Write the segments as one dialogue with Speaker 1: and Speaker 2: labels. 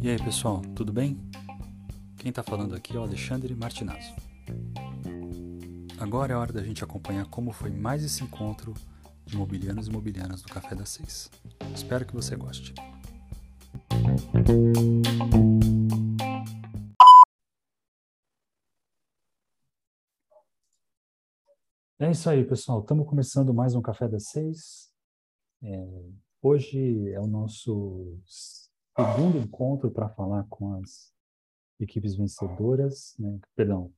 Speaker 1: E aí, pessoal, tudo bem? Quem está falando aqui é o Alexandre Martinazzo. Agora é hora da gente acompanhar como foi mais esse encontro de imobiliários e imobiliárias do Café das Seis. Espero que você goste. É isso aí, pessoal. Estamos começando mais um Café das Seis. É, hoje é o nosso segundo encontro para falar com as equipes vencedoras, né? perdão,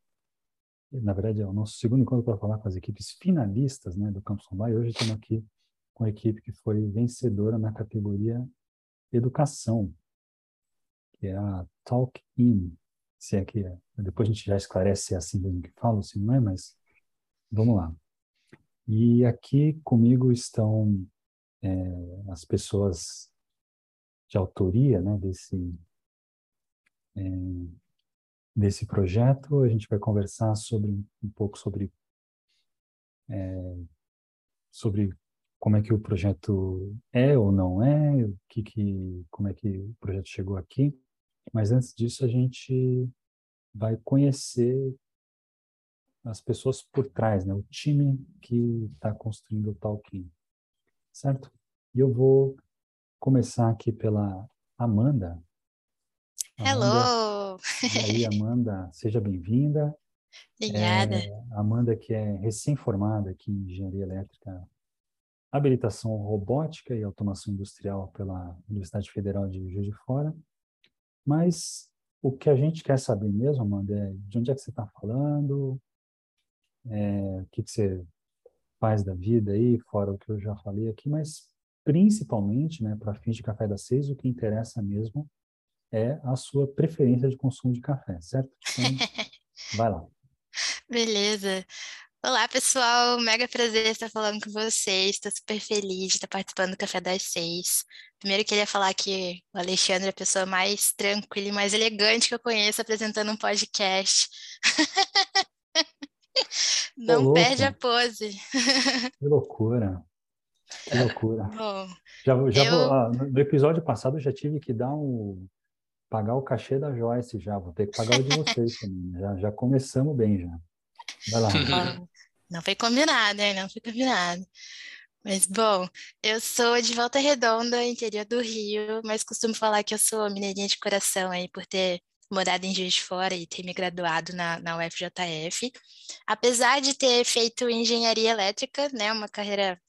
Speaker 1: na verdade é o nosso segundo encontro para falar com as equipes finalistas né, do Campus Online. Hoje estamos aqui com a equipe que foi vencedora na categoria Educação, que é a Talk In, se é que é. Depois a gente já esclarece se é assim mesmo que falo, se não é, mas vamos lá. E aqui comigo estão é, as pessoas de autoria né, desse, é, desse projeto. A gente vai conversar sobre um pouco sobre é, sobre como é que o projeto é ou não é, o que, que como é que o projeto chegou aqui. Mas antes disso a gente vai conhecer as pessoas por trás, né? O time que está construindo o Talking, certo? E eu vou começar aqui pela Amanda.
Speaker 2: Hello!
Speaker 1: e aí, Amanda, seja bem-vinda.
Speaker 2: Obrigada.
Speaker 1: É, Amanda, que é recém-formada aqui em Engenharia Elétrica, Habilitação Robótica e Automação Industrial pela Universidade Federal de Juiz de Fora. Mas o que a gente quer saber mesmo, Amanda, é de onde é que você está falando, é, o que, que você faz da vida aí, fora o que eu já falei aqui, mas principalmente, né, para fins de café das seis, o que interessa mesmo é a sua preferência de consumo de café, certo? Então, vai lá.
Speaker 2: Beleza. Olá, pessoal. Mega prazer estar falando com vocês. Estou super feliz de estar participando do Café das Seis. Primeiro, queria falar que o Alexandre é a pessoa mais tranquila e mais elegante que eu conheço apresentando um podcast. Não perde a pose.
Speaker 1: Que loucura. Que loucura. Bom, já, já eu... vou, ah, no episódio passado eu já tive que dar um pagar o cachê da Joyce já, vou ter que pagar o de vocês também. Já, já começamos bem já. Vai lá.
Speaker 2: Não foi combinado, né? Não foi combinado. Mas, bom, eu sou de Volta Redonda, interior do Rio, mas costumo falar que eu sou mineirinha de coração aí, por ter morado em Juiz de Fora e ter me graduado na, na UFJF. Apesar de ter feito engenharia elétrica, né, uma carreira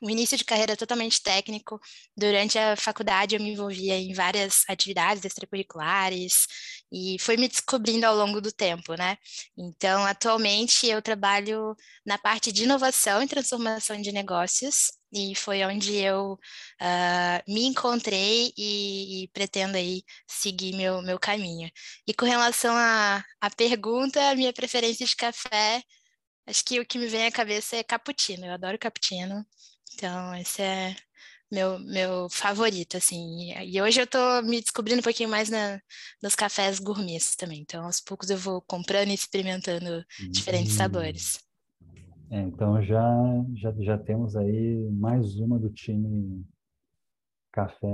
Speaker 2: um início de carreira totalmente técnico. Durante a faculdade eu me envolvia em várias atividades extracurriculares e fui me descobrindo ao longo do tempo, né? Então, atualmente eu trabalho na parte de inovação e transformação de negócios e foi onde eu uh, me encontrei e, e, pretendo aí seguir meu, meu caminho. E com relação à, à pergunta, a minha preferência de café, acho que o que me vem à cabeça é cappuccino, eu adoro cappuccino, então esse é meu, meu favorito, assim. E hoje eu tô me descobrindo um pouquinho mais na, nos cafés gourmets também. Então, aos poucos eu vou comprando e experimentando diferentes hum. sabores.
Speaker 1: É, então já, já, já temos aí mais uma do time café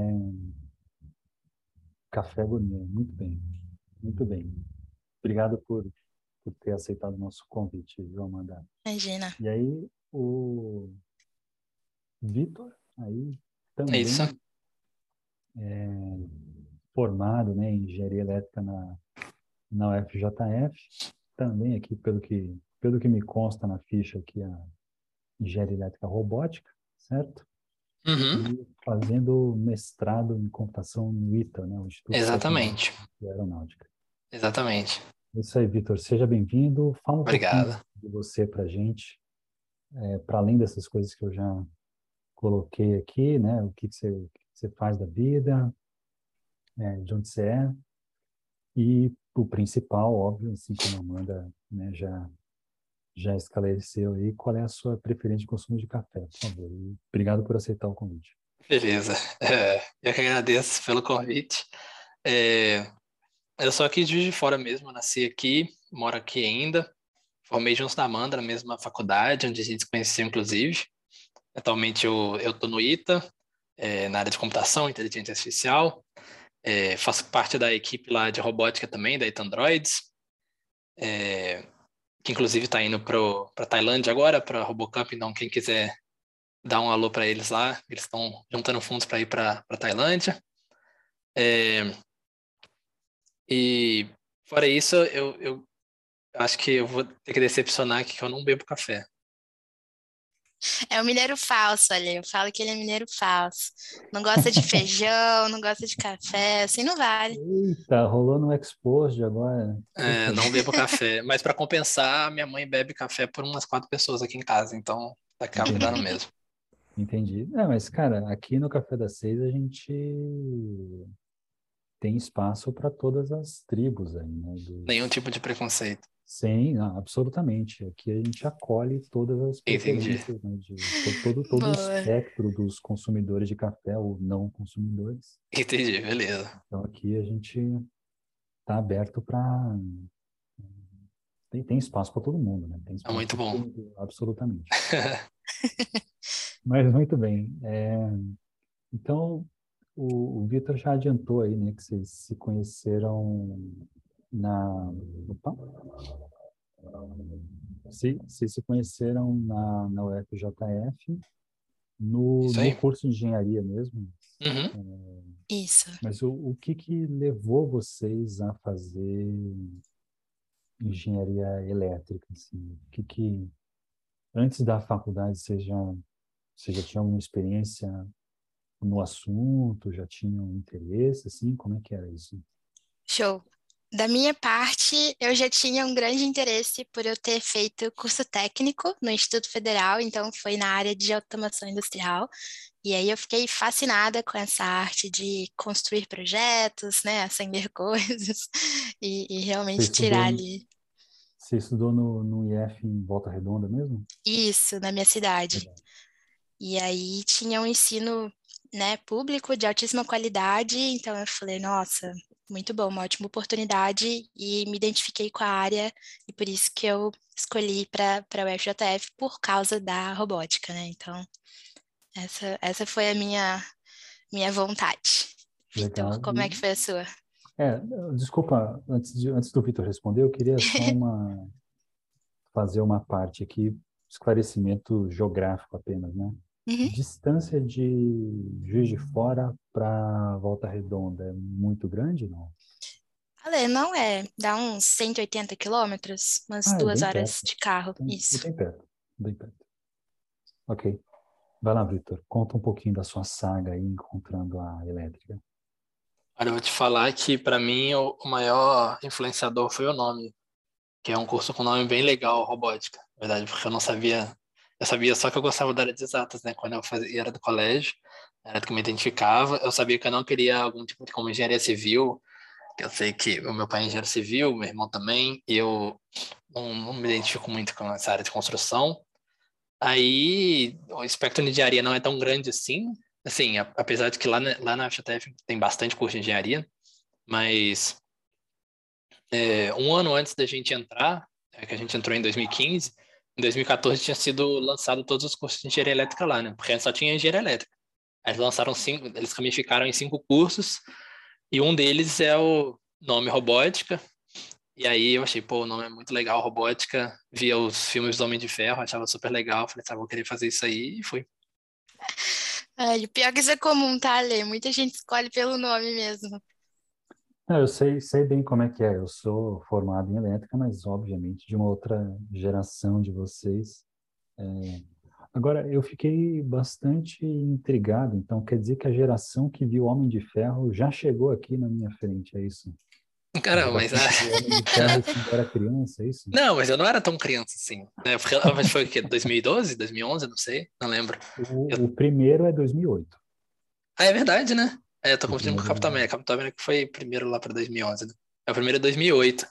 Speaker 1: café gourmet. Muito bem, muito bem. Obrigado por, por ter aceitado o nosso convite, viu, Amanda?
Speaker 2: Imagina.
Speaker 1: E aí, o Vitor, aí também
Speaker 3: Isso.
Speaker 1: É, formado né, em engenharia elétrica na, na UFJF, também aqui pelo que, pelo que me consta na ficha aqui, a engenharia elétrica robótica, certo?
Speaker 3: Uhum.
Speaker 1: E fazendo mestrado em computação no ITA, né? O
Speaker 3: Instituto Exatamente.
Speaker 1: de Aeronáutica.
Speaker 3: Exatamente.
Speaker 1: Isso aí, Vitor. Seja bem-vindo. Fala um
Speaker 3: Obrigado.
Speaker 1: pouquinho de você para gente, é, para além dessas coisas que eu já coloquei aqui, né? O que, você, que você faz da vida, é, de onde você é. E o principal, óbvio, assim como a Amanda né, já, já esclareceu aí, qual é a sua preferência de consumo de café, por favor. E obrigado por aceitar o convite.
Speaker 3: Beleza. É, eu que agradeço pelo convite. É, eu sou aqui de Fora mesmo, nasci aqui, moro aqui ainda. Formei junto da Amanda na mesma faculdade, onde a gente se conheceu, inclusive. Atualmente eu, tô no ITA, é, na área de computação, inteligência artificial. É, faço parte da equipe lá de robótica também, da Itandroids, é, que inclusive está indo para Tailândia agora, para Robocamp, então quem quiser dar um alô para eles lá, eles estão juntando fundos para ir para Tailândia. É, e fora isso, eu, eu acho que eu vou ter que decepcionar aqui que eu não bebo café.
Speaker 2: É o mineiro falso ali. Eu falo que ele é mineiro falso. Não gosta de feijão, não gosta de café, assim não vale.
Speaker 1: Eita, rolou no Exposed agora.
Speaker 3: É, não bebo café. Mas para compensar, minha mãe bebe café por umas quatro pessoas aqui em casa, então acaba dando mesmo.
Speaker 1: Entendi. É, mas, cara, aqui no Café das Seis a gente tem espaço para todas as tribos aí, né?
Speaker 3: Do... Nenhum tipo de preconceito.
Speaker 1: Sim, absolutamente. Aqui a gente acolhe todas as preferências, né, de, todo, todo o espectro dos consumidores de café ou não consumidores.
Speaker 3: Entendi, beleza.
Speaker 1: Então aqui a gente está aberto para tem, tem espaço para todo mundo, né? Tem
Speaker 3: é muito bom.
Speaker 1: Mundo, absolutamente. Mas muito bem. É, então o, o Vitor já adiantou aí, né, que vocês se conheceram na. Opa. Se, se se conheceram na, na UFJF, no, no curso de engenharia mesmo.
Speaker 3: Uhum.
Speaker 2: É, Isso.
Speaker 1: Mas o, o que, que levou vocês a fazer engenharia elétrica? Assim? O que, que antes da faculdade você já, você já tinha alguma experiência no assunto? Já tinha um interesse? Assim? Como é que era isso?
Speaker 2: Show. Da minha parte, eu já tinha um grande interesse por eu ter feito curso técnico no Instituto Federal, então foi na área de automação industrial. E aí eu fiquei fascinada com essa arte de construir projetos, né, acender coisas e, e realmente tirar ali.
Speaker 1: Você estudou no, no IF em Volta Redonda mesmo?
Speaker 2: Isso, na minha cidade. E aí tinha um ensino né, público de altíssima qualidade, então eu falei, nossa, muito bom, uma ótima oportunidade e me identifiquei com a área e por isso que eu escolhi para o FJF por causa da robótica, né? Então, essa, essa foi a minha, minha vontade. Legal. Vitor, como é que foi a sua?
Speaker 1: É, desculpa, antes, de, antes do Vitor responder, eu queria só uma, fazer uma parte aqui, esclarecimento geográfico apenas, né? Uhum. Distância de Juiz de Fora para Volta Redonda é muito grande, não?
Speaker 2: Ale, não é. Dá uns 180 quilômetros, umas ah, é duas é horas perto. de carro. Bem, Isso.
Speaker 1: Bem perto, bem perto. Ok. Vai lá, Vitor. Conta um pouquinho da sua saga aí encontrando a elétrica.
Speaker 3: Olha, eu vou te falar que para mim o maior influenciador foi o nome, que é um curso com nome bem legal, robótica. Na verdade, porque eu não sabia eu sabia só que eu gostava da área de exatas, né? Quando eu fazia, era do colégio, era do que me identificava. Eu sabia que eu não queria algum tipo de como engenharia civil, eu sei que o meu pai é engenheiro civil, meu irmão também, e eu não, não me identifico muito com essa área de construção. Aí o espectro de engenharia não é tão grande assim, assim, apesar de que lá, lá na FTF tem bastante curso de engenharia, mas é, um ano antes da gente entrar, é que a gente entrou em 2015, em 2014 tinha sido lançado todos os cursos de engenharia elétrica lá, né? Porque só tinha engenharia elétrica. Eles lançaram cinco, eles ramificaram em cinco cursos, e um deles é o nome robótica. E aí eu achei, pô, o nome é muito legal, robótica. Via os filmes do Homem de Ferro, achava super legal. Falei, tá, vou querer fazer isso aí, e fui.
Speaker 2: É, pior que isso é comum, tá, Lê? Muita gente escolhe pelo nome mesmo.
Speaker 1: Não, eu sei, sei bem como é que é. Eu sou formado em elétrica, mas obviamente de uma outra geração de vocês. É... Agora, eu fiquei bastante intrigado. Então, quer dizer que a geração que viu Homem de Ferro já chegou aqui na minha frente, é isso?
Speaker 3: Caramba, mas...
Speaker 1: Ferro assim, era criança, é isso?
Speaker 3: Não, mas eu não era tão criança assim. Né? Foi o quê? 2012, 2011? Não sei, não lembro.
Speaker 1: O,
Speaker 3: eu...
Speaker 1: o primeiro é 2008.
Speaker 3: Ah, é verdade, né? É, eu tô confundindo com o Capitão América. Capitão América foi primeiro lá para 2011, né? É o primeiro é 2008.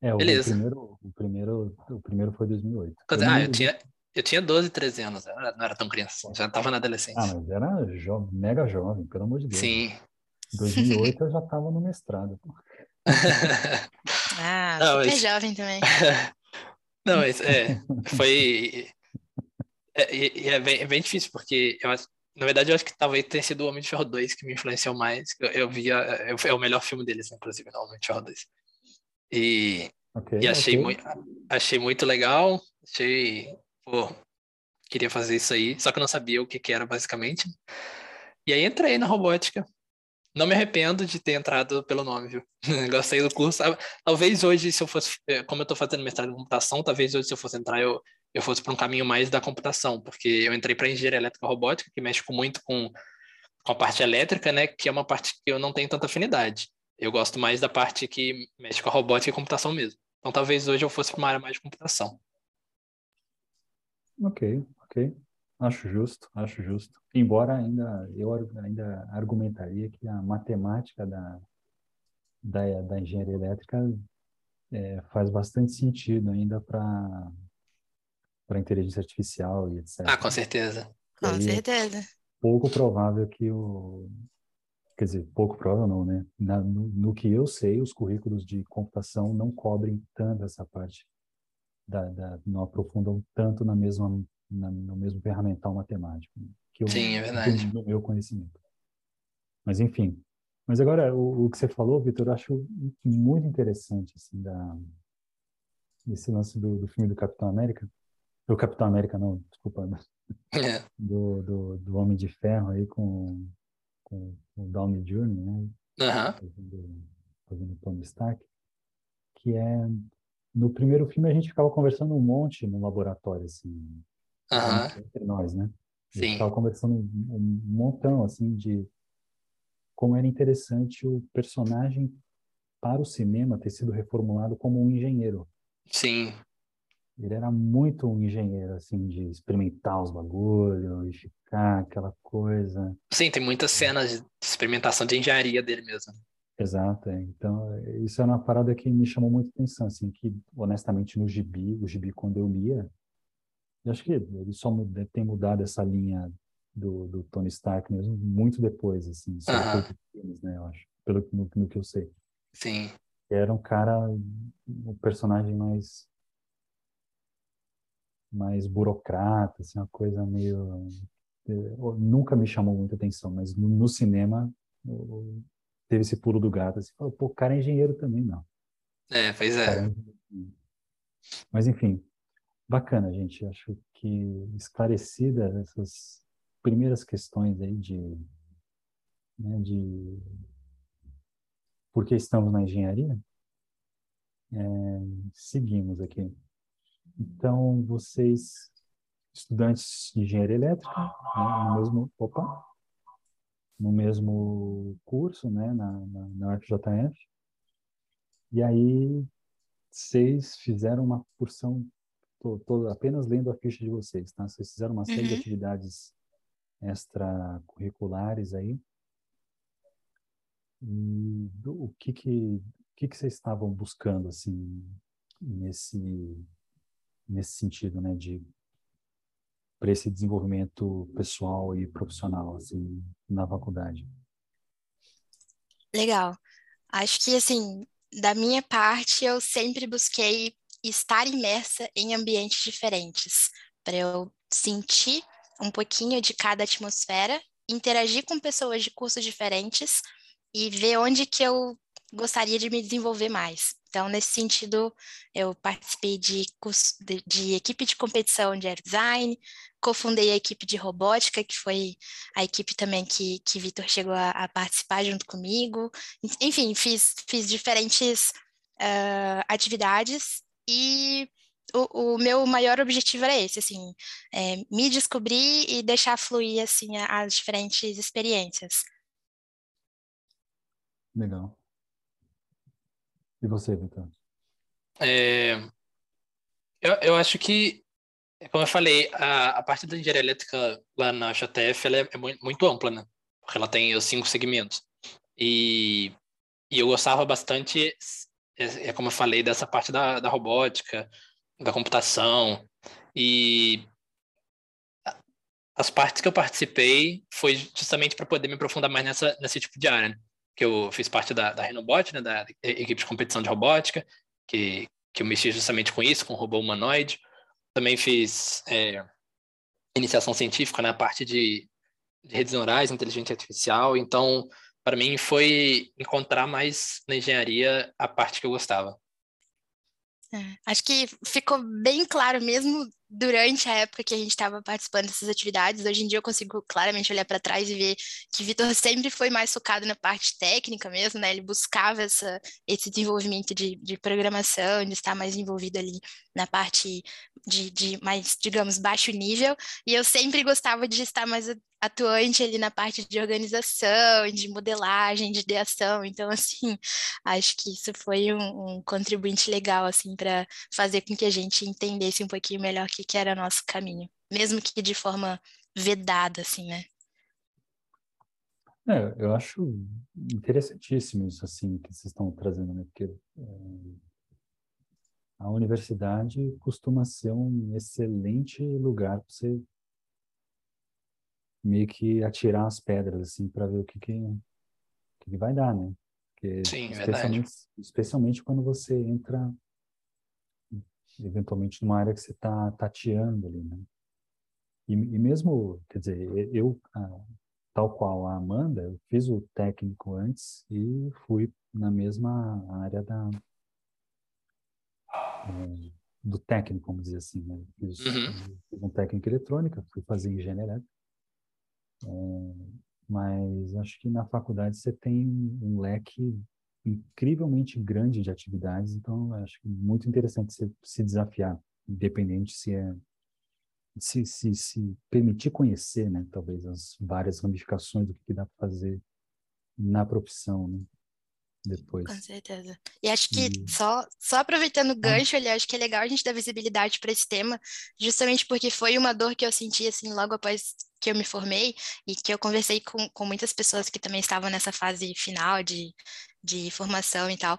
Speaker 1: É, o
Speaker 3: Beleza.
Speaker 1: Primeiro, o, primeiro, o primeiro foi 2008.
Speaker 3: Ah, eu tinha, eu tinha 12, 13 anos, não era, não era tão criança, assim, já estava na adolescência.
Speaker 1: Ah, mas era jo mega jovem, pelo amor de Deus.
Speaker 3: Sim.
Speaker 1: Em 2008 eu já estava no mestrado.
Speaker 2: ah, não, super mas... jovem também.
Speaker 3: não, mas é, foi... É, e, é, bem, é bem difícil, porque eu acho na verdade, eu acho que talvez tenha sido o Homem de Ferro 2 que me influenciou mais. Eu, eu via. Eu, é o melhor filme deles, inclusive, não, Homem de Ferro 2. E, okay, e achei, okay. muito, achei muito legal. Achei. Pô, queria fazer isso aí. Só que eu não sabia o que, que era, basicamente. E aí entrei na robótica. Não me arrependo de ter entrado pelo nome, viu? Gostei do curso. Talvez hoje, se eu fosse, eh, como eu estou fazendo mestrado em computação, talvez hoje, se eu fosse entrar, eu, eu fosse para um caminho mais da computação, porque eu entrei para engenharia elétrica robótica, que mexe muito com, com a parte elétrica, né? Que é uma parte que eu não tenho tanta afinidade. Eu gosto mais da parte que mexe com a robótica e computação mesmo. Então, talvez hoje eu fosse para uma área mais de computação.
Speaker 1: Ok, ok. Acho justo, acho justo. Embora ainda eu ainda argumentaria que a matemática da, da, da engenharia elétrica é, faz bastante sentido ainda para para inteligência artificial e etc.
Speaker 3: Ah, com certeza.
Speaker 2: Com aí, certeza. É
Speaker 1: pouco provável que o quer dizer, pouco provável não, né? Na, no, no, que eu sei, os currículos de computação não cobrem tanto essa parte da, da não aprofundam tanto na mesma na, no mesmo ferramental matemático né?
Speaker 3: que eu, Sim, é verdade.
Speaker 1: no meu conhecimento. Mas enfim, mas agora o, o que você falou, Vitor, eu acho muito interessante assim da esse lance do, do filme do Capitão América, do Capitão América não, desculpa, é. do, do, do Homem de Ferro aí com, com o Downey Jr., né?
Speaker 3: Uhum.
Speaker 1: Fazendo, fazendo Tony Stark, que é no primeiro filme a gente ficava conversando um monte no laboratório assim
Speaker 3: uhum.
Speaker 1: entre nós, né?
Speaker 3: Sim. A gente
Speaker 1: estava conversando um montão, assim, de como era interessante o personagem para o cinema ter sido reformulado como um engenheiro.
Speaker 3: Sim.
Speaker 1: Ele era muito um engenheiro, assim, de experimentar os bagulhos ficar aquela coisa.
Speaker 3: Sim, tem muitas cenas de experimentação de engenharia dele mesmo.
Speaker 1: Exato, é. então isso é uma parada que me chamou muito atenção, assim, que honestamente no gibi, o gibi quando eu lia, eu acho que ele só muda, tem mudado essa linha do, do Tony Stark mesmo muito depois, assim, só
Speaker 3: uh -huh.
Speaker 1: filmes, né, eu acho, pelo no, no, que eu sei.
Speaker 3: Sim.
Speaker 1: Era um cara, um personagem mais mais burocrata, assim, uma coisa meio nunca me chamou muita atenção, mas no, cinema teve esse pulo do gato, assim, falou, pô, o cara é engenheiro também, não.
Speaker 3: É, pois é. é
Speaker 1: mas enfim, Bacana, gente. Acho que esclarecidas essas primeiras questões aí de, né, de por que estamos na engenharia, é, seguimos aqui. Então, vocês, estudantes de engenharia elétrica, né, no mesmo, opa, no mesmo curso, né, na, na, na UFJF, e aí vocês fizeram uma porção Estou apenas lendo a ficha de vocês, tá? Vocês fizeram uma série uhum. de atividades extracurriculares aí. E do, o que que, que que vocês estavam buscando, assim, nesse, nesse sentido, né, de para esse desenvolvimento pessoal e profissional, assim, na faculdade?
Speaker 2: Legal. Acho que, assim, da minha parte, eu sempre busquei estar imersa em ambientes diferentes, para eu sentir um pouquinho de cada atmosfera, interagir com pessoas de cursos diferentes e ver onde que eu gostaria de me desenvolver mais. Então, nesse sentido, eu participei de, curso, de, de equipe de competição de design, cofundei a equipe de robótica, que foi a equipe também que, que Vitor chegou a, a, participar junto comigo. Enfim, fiz, fiz diferentes uh, atividades e o, o, meu maior objetivo era esse, assim, é, me descobrir e deixar fluir, assim, as diferentes experiências.
Speaker 1: Legal. E você, Vitor?
Speaker 3: É, eu, eu acho que, como eu falei, a, a parte da engenharia elétrica lá na XTF ela é, é muito, muito, ampla, né? Porque ela tem os cinco segmentos. E, e eu gostava bastante é, é como eu falei, dessa parte da, da robótica, da computação. E as partes que eu participei foi justamente para poder me aprofundar mais nessa, nesse tipo de área. Né? Que eu fiz parte da, da Renobot, né, da equipe de competição de robótica, que, que eu mexi justamente com isso, com robô humanoide. Também fiz é, iniciação científica na parte de, de redes neurais, inteligência artificial. Então, para mim, foi encontrar mais na engenharia a parte que eu gostava.
Speaker 2: É, acho que ficou bem claro mesmo durante a época que a gente estava participando dessas atividades. Hoje em dia eu consigo claramente olhar para trás e ver que Vitor sempre foi mais focado na parte técnica mesmo, né? Ele buscava essa, esse desenvolvimento de, de programação, de estar mais envolvido ali na parte de, de mais, digamos, baixo nível. E eu sempre gostava de estar mais atuante ali na parte de organização, de modelagem, de ideação. Então, assim, acho que isso foi um, um contribuinte legal, assim, para fazer com que a gente entendesse um pouquinho melhor o que, que era nosso caminho, mesmo que de forma vedada, assim, né?
Speaker 1: É, eu acho interessantíssimo isso, assim, que vocês estão trazendo, né? Porque é, a universidade costuma ser um excelente lugar para você meio que atirar as pedras, assim, para ver o que, que, que, vai dar, né?
Speaker 3: Porque, Sim,
Speaker 1: especialmente, verdade. especialmente quando você entra eventualmente numa área que você está tateando ali, né? E, e, mesmo, quer dizer, eu, tal qual a Amanda, eu fiz o técnico antes e fui na mesma área da é, do técnico, vamos dizer assim, né? Fiz, uhum. fiz um técnico em eletrônica, fui fazer engenharia é, mas acho que na faculdade você tem um leque incrivelmente grande de atividades, então acho que muito interessante você se desafiar, independente se é se, se, se permitir conhecer, né, talvez as várias ramificações do que dá para fazer na profissão, né? depois.
Speaker 2: Com certeza. E acho que e... só, só aproveitando o ah. gancho, ali, acho que é legal a gente dar visibilidade para esse tema, justamente porque foi uma dor que eu senti assim logo após que eu me formei e que eu conversei com, com muitas pessoas que também estavam nessa fase final de, de formação e tal.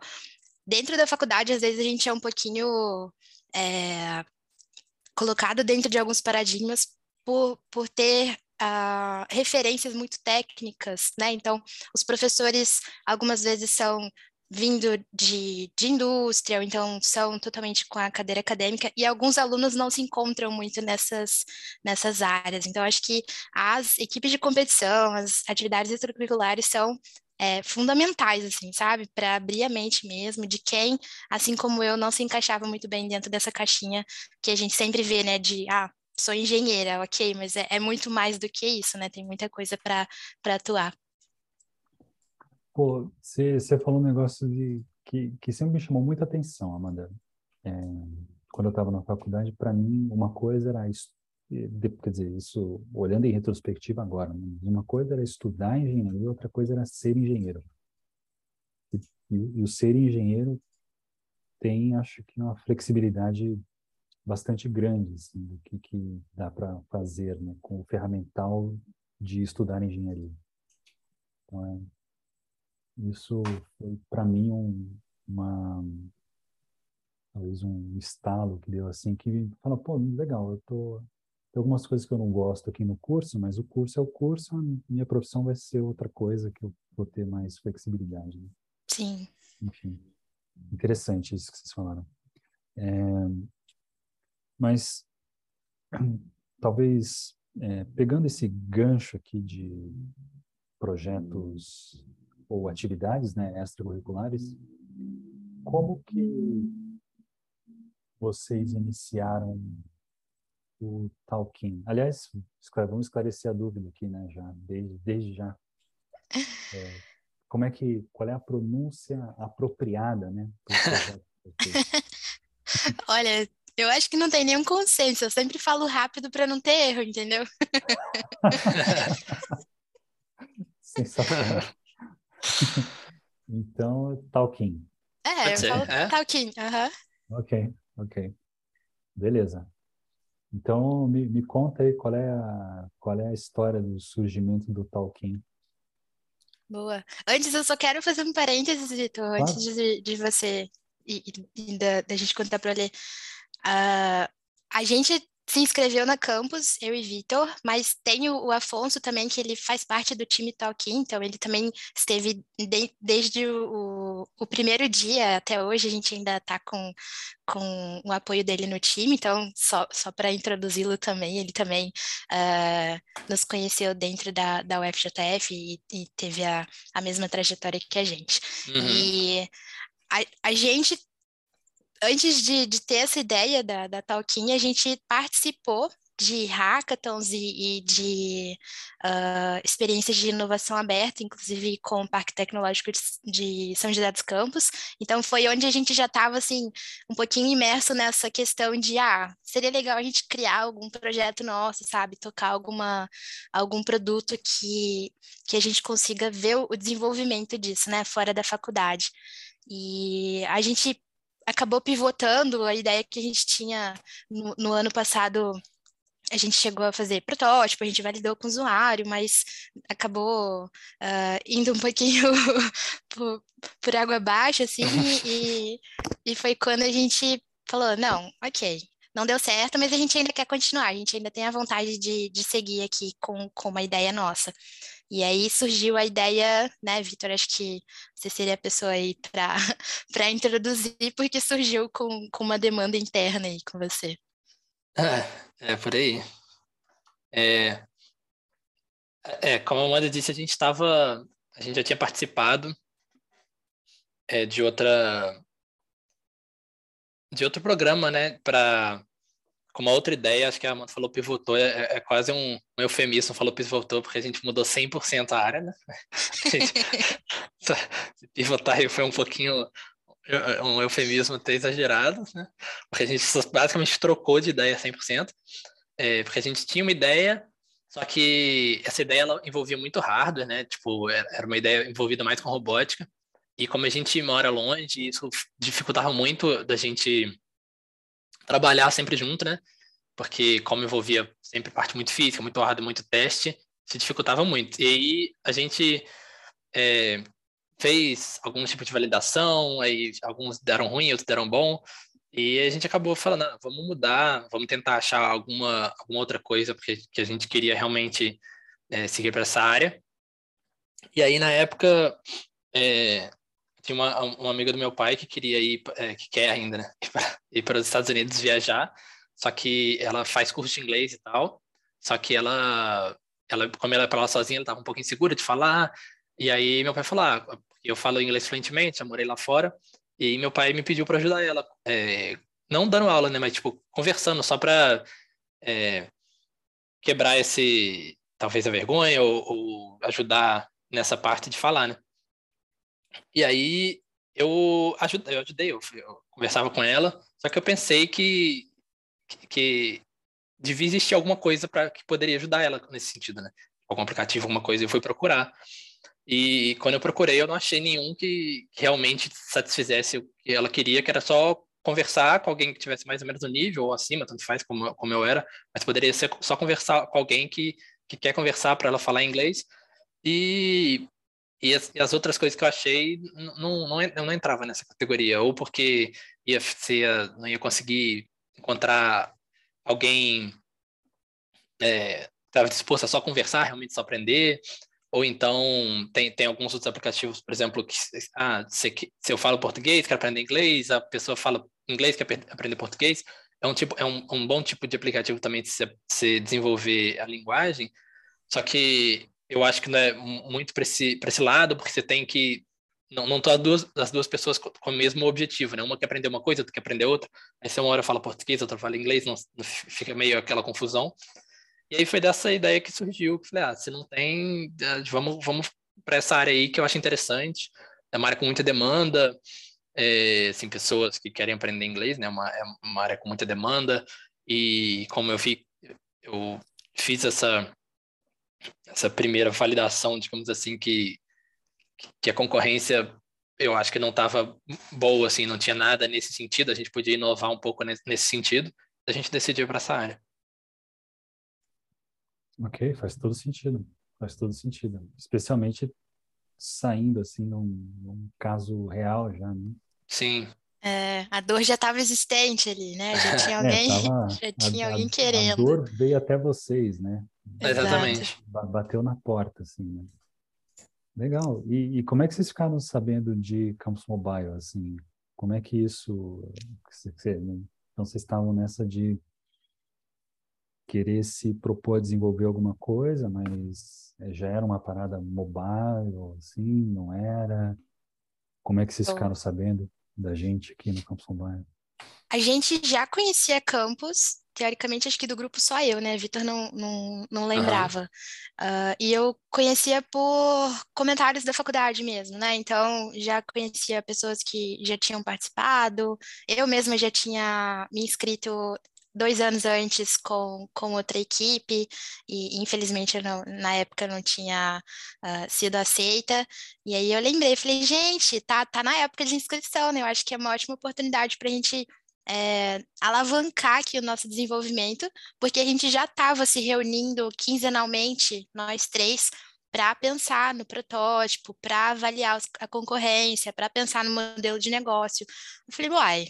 Speaker 2: Dentro da faculdade, às vezes a gente é um pouquinho é, colocado dentro de alguns paradigmas por, por ter uh, referências muito técnicas, né? Então, os professores algumas vezes são vindo de, de indústria, ou então são totalmente com a cadeira acadêmica, e alguns alunos não se encontram muito nessas, nessas áreas. Então, acho que as equipes de competição, as atividades extracurriculares são é, fundamentais, assim, sabe? Para abrir a mente mesmo de quem, assim como eu, não se encaixava muito bem dentro dessa caixinha que a gente sempre vê, né? De, ah, sou engenheira, ok, mas é, é muito mais do que isso, né? Tem muita coisa para atuar.
Speaker 1: Pô, você falou um negócio de, que, que sempre me chamou muita atenção, Amanda. É, quando eu estava na faculdade, para mim, uma coisa era quer dizer, isso olhando em retrospectiva agora, né? uma coisa era estudar engenharia, outra coisa era ser engenheiro. E, e, e, o ser engenheiro tem, acho que, uma flexibilidade bastante grande assim, do que, que dá para fazer né, com o ferramental de estudar engenharia. Então, é, isso foi para mim um, uma talvez um estalo que deu assim que fala pô legal eu tô tem algumas coisas que eu não gosto aqui no curso mas o curso é o curso a minha profissão vai ser outra coisa que eu vou ter mais flexibilidade né?
Speaker 2: sim
Speaker 1: enfim interessante isso que vocês falaram é, mas talvez é, pegando esse gancho aqui de projetos ou atividades né, extracurriculares, como que vocês iniciaram o Talking? Aliás, vamos esclarecer a dúvida aqui, né, já, desde, desde já. É, como é que, qual é a pronúncia apropriada, né?
Speaker 2: Olha, eu acho que não tem nenhum consenso. Eu sempre falo rápido para não ter erro, entendeu?
Speaker 1: Sensacional. então, talking.
Speaker 2: É, eu falo é? talking. Uhum.
Speaker 1: Ok, ok. Beleza. Então, me, me conta aí qual é, a, qual é a história do surgimento do talking.
Speaker 2: Boa. Antes, eu só quero fazer um parênteses, Vitor, claro. antes de, de você e, e da, da gente contar para ler. Uh, a gente se inscreveu na campus, eu e Vitor, mas tem o, o, Afonso também, que ele faz parte do time Talking, então ele também esteve de, desde o, o, primeiro dia até hoje, a gente ainda está com, com o apoio dele no time, então só, só para introduzi-lo também, ele também uh, nos conheceu dentro da, da UFJF e, e teve a, a mesma trajetória que a gente. Uhum. E a, a gente antes de, de ter essa ideia da, da Talquinha, a gente participou de hackathons e, e de uh, experiências de inovação aberta, inclusive com o Parque Tecnológico de, de São José dos Campos. Então foi onde a gente já estava assim um pouquinho imerso nessa questão de ah, seria legal a gente criar algum projeto nosso, sabe, tocar alguma algum produto que que a gente consiga ver o desenvolvimento disso, né, fora da faculdade. E a gente acabou pivotando a ideia que a gente tinha no, no ano passado a gente chegou a fazer protótipo, a gente validou com o usuário, mas acabou uh, indo um pouquinho por, por, água abaixo, assim, e, e foi quando a gente falou, não, ok, não deu certo, mas a gente ainda quer continuar, a gente ainda tem a vontade de, de seguir aqui com, com uma ideia nossa. E aí surgiu a ideia, né, Vitor? Acho que você seria a pessoa aí para introduzir, porque surgiu com, com uma demanda interna aí com você.
Speaker 3: É, é por aí. É, é, como a Amanda disse, a gente estava. A gente já tinha participado é, de outra. de outro programa, né, para com uma outra ideia, acho que a Amanda falou pivotou, é, é quase um, um, eufemismo, falou pivotou, porque a gente mudou 100% a área, né? Gente, pivotar aí foi um pouquinho um eufemismo até exagerado, né? Porque a gente basicamente trocou de ideia 100%, é, porque a gente tinha uma ideia, só que essa ideia ela envolvia muito hardware, né? Tipo, era uma ideia envolvida mais com robótica, e como a gente mora longe, isso dificultava muito da gente trabalhar sempre junto, né? Porque como envolvia sempre parte muito física, muito hardware, muito teste, se dificultava muito. E aí a gente é, fez algum tipo de validação, aí alguns deram ruim, outros deram bom, e a gente acabou falando, ah, vamos mudar, vamos tentar achar alguma, alguma outra coisa, porque que a gente queria realmente é, seguir para essa área. E aí, na época, é, tinha uma, uma amiga do meu pai que queria ir, é, que quer ainda, né, ir para os Estados Unidos viajar, só que ela faz curso de inglês e tal, só que ela, ela como ela é para lá sozinha, ela estava um pouco insegura de falar, e aí meu pai falou, ah, eu falo inglês fluentemente, já morei lá fora, e meu pai me pediu para ajudar ela, é, não dando aula, né, mas tipo conversando só para é, quebrar esse talvez a vergonha ou, ou ajudar nessa parte de falar, né? E aí eu ajudei, eu, ajudei, eu, eu conversava com ela, só que eu pensei que, que, que devia existir alguma coisa para que poderia ajudar ela nesse sentido, né? Algum aplicativo, alguma coisa, eu fui procurar. E quando eu procurei, eu não achei nenhum que, que realmente satisfizesse o que ela queria, que era só conversar com alguém que tivesse mais ou menos no nível ou acima, tanto faz como, como eu era, mas poderia ser só conversar com alguém que, que quer conversar para ela falar inglês. E e as, e as, outras coisas que eu achei não, não, eu não entrava nessa categoria, ou porque ia ser, não ia conseguir encontrar alguém é, estava disposto a só conversar, realmente só aprender, ou então tem, tem alguns outros aplicativos, por exemplo, que ah, se, se eu falo português, quero aprender inglês, a pessoa fala inglês, quer aprender português, é um, tipo, é um, um bom tipo de aplicativo também de se, se desenvolver a linguagem, só que eu acho que não é muito para esse, esse lado, porque você tem que. Não, não as duas, as duas pessoas com, o mesmo objetivo, né? Uma quer aprender uma coisa, outra quer aprender outra. Aí você uma hora fala português, outra fala inglês, não, fica meio aquela confusão. E aí foi dessa ideia que surgiu, que falei, ah, se não tem, eh, vamos, vamos para essa área aí que eu acho interessante. É uma área com muita demanda, é, assim, pessoas que querem aprender inglês, né? Uma, é uma área com muita demanda. E como eu, vi, eu fiz essa essa primeira validação, digamos assim, que, que a concorrência eu acho que não estava boa, assim, não tinha nada nesse sentido, a gente podia inovar um pouco nesse, nesse sentido, a gente decidiu para essa área.
Speaker 1: Ok, faz todo sentido, faz todo sentido, especialmente saindo assim num, num caso real já, né?
Speaker 3: Sim,
Speaker 2: É, a dor já estava existente ali, né? Já tinha é, alguém, é, tava, já tinha a, alguém querendo.
Speaker 1: A dor veio até vocês, né?
Speaker 3: Exatamente.
Speaker 1: Bateu na porta, assim, né? Legal. E, e, como é que vocês ficaram sabendo de Campus Mobile, assim? Como é que isso... Então, vocês estavam nessa de querer se propor a desenvolver alguma coisa, mas é, já era uma parada mobile, assim, não era? Como é que vocês ficaram sabendo da gente aqui no Campus Mobile?
Speaker 2: A gente já conhecia Campus, teoricamente acho que do grupo só eu, né? Vitor não, não, não lembrava. Uhum. Uh, e eu conhecia por comentários da faculdade mesmo, né? Então já conhecia pessoas que já tinham participado, eu mesma já tinha me inscrito dois anos antes com, com outra equipe e infelizmente não, na época não tinha uh, sido aceita. E aí eu lembrei, falei, gente, tá, tá na época de inscrição, né? Eu acho que é uma ótima oportunidade para a gente é, alavancar aqui o nosso desenvolvimento, porque a gente já estava se reunindo quinzenalmente, nós três, para pensar no protótipo, para avaliar a concorrência, para pensar no modelo de negócio. Eu falei, uai,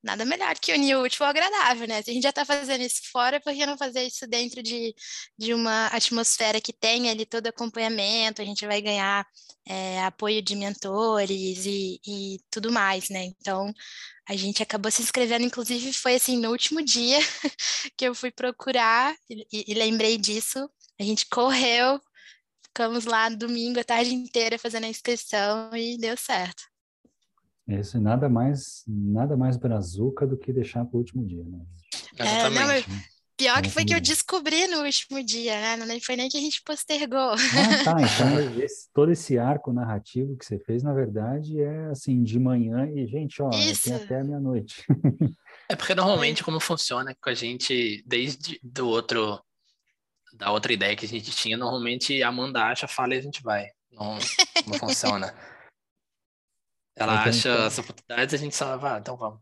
Speaker 2: nada melhor que unir o útil ao agradável, né? Se a gente já está fazendo isso fora, por que não fazer isso dentro de, de uma atmosfera que tenha ali todo acompanhamento, a gente vai ganhar é, apoio de mentores e, e tudo mais, né? Então, a gente acabou se inscrevendo, inclusive foi assim, no último dia que eu fui procurar e, e lembrei disso, a gente correu, ficamos lá domingo a tarde inteira fazendo a inscrição e deu certo.
Speaker 1: Isso, nada mais, nada mais brazuca do que deixar para o último dia, né?
Speaker 2: É, não, pior que foi que eu descobri no último dia, né? Não foi nem que a gente postergou.
Speaker 1: Ah, tá. Então, esse, todo esse arco narrativo que você fez, na verdade, é assim, de manhã e, gente, ó, tem até meia-noite.
Speaker 3: É porque normalmente como funciona com a gente desde do outro da outra ideia que a gente tinha, normalmente a Amanda acha, fala e a gente vai. Não, não funciona. Ela acha as oportunidades, a gente só vai, ah, então vamos.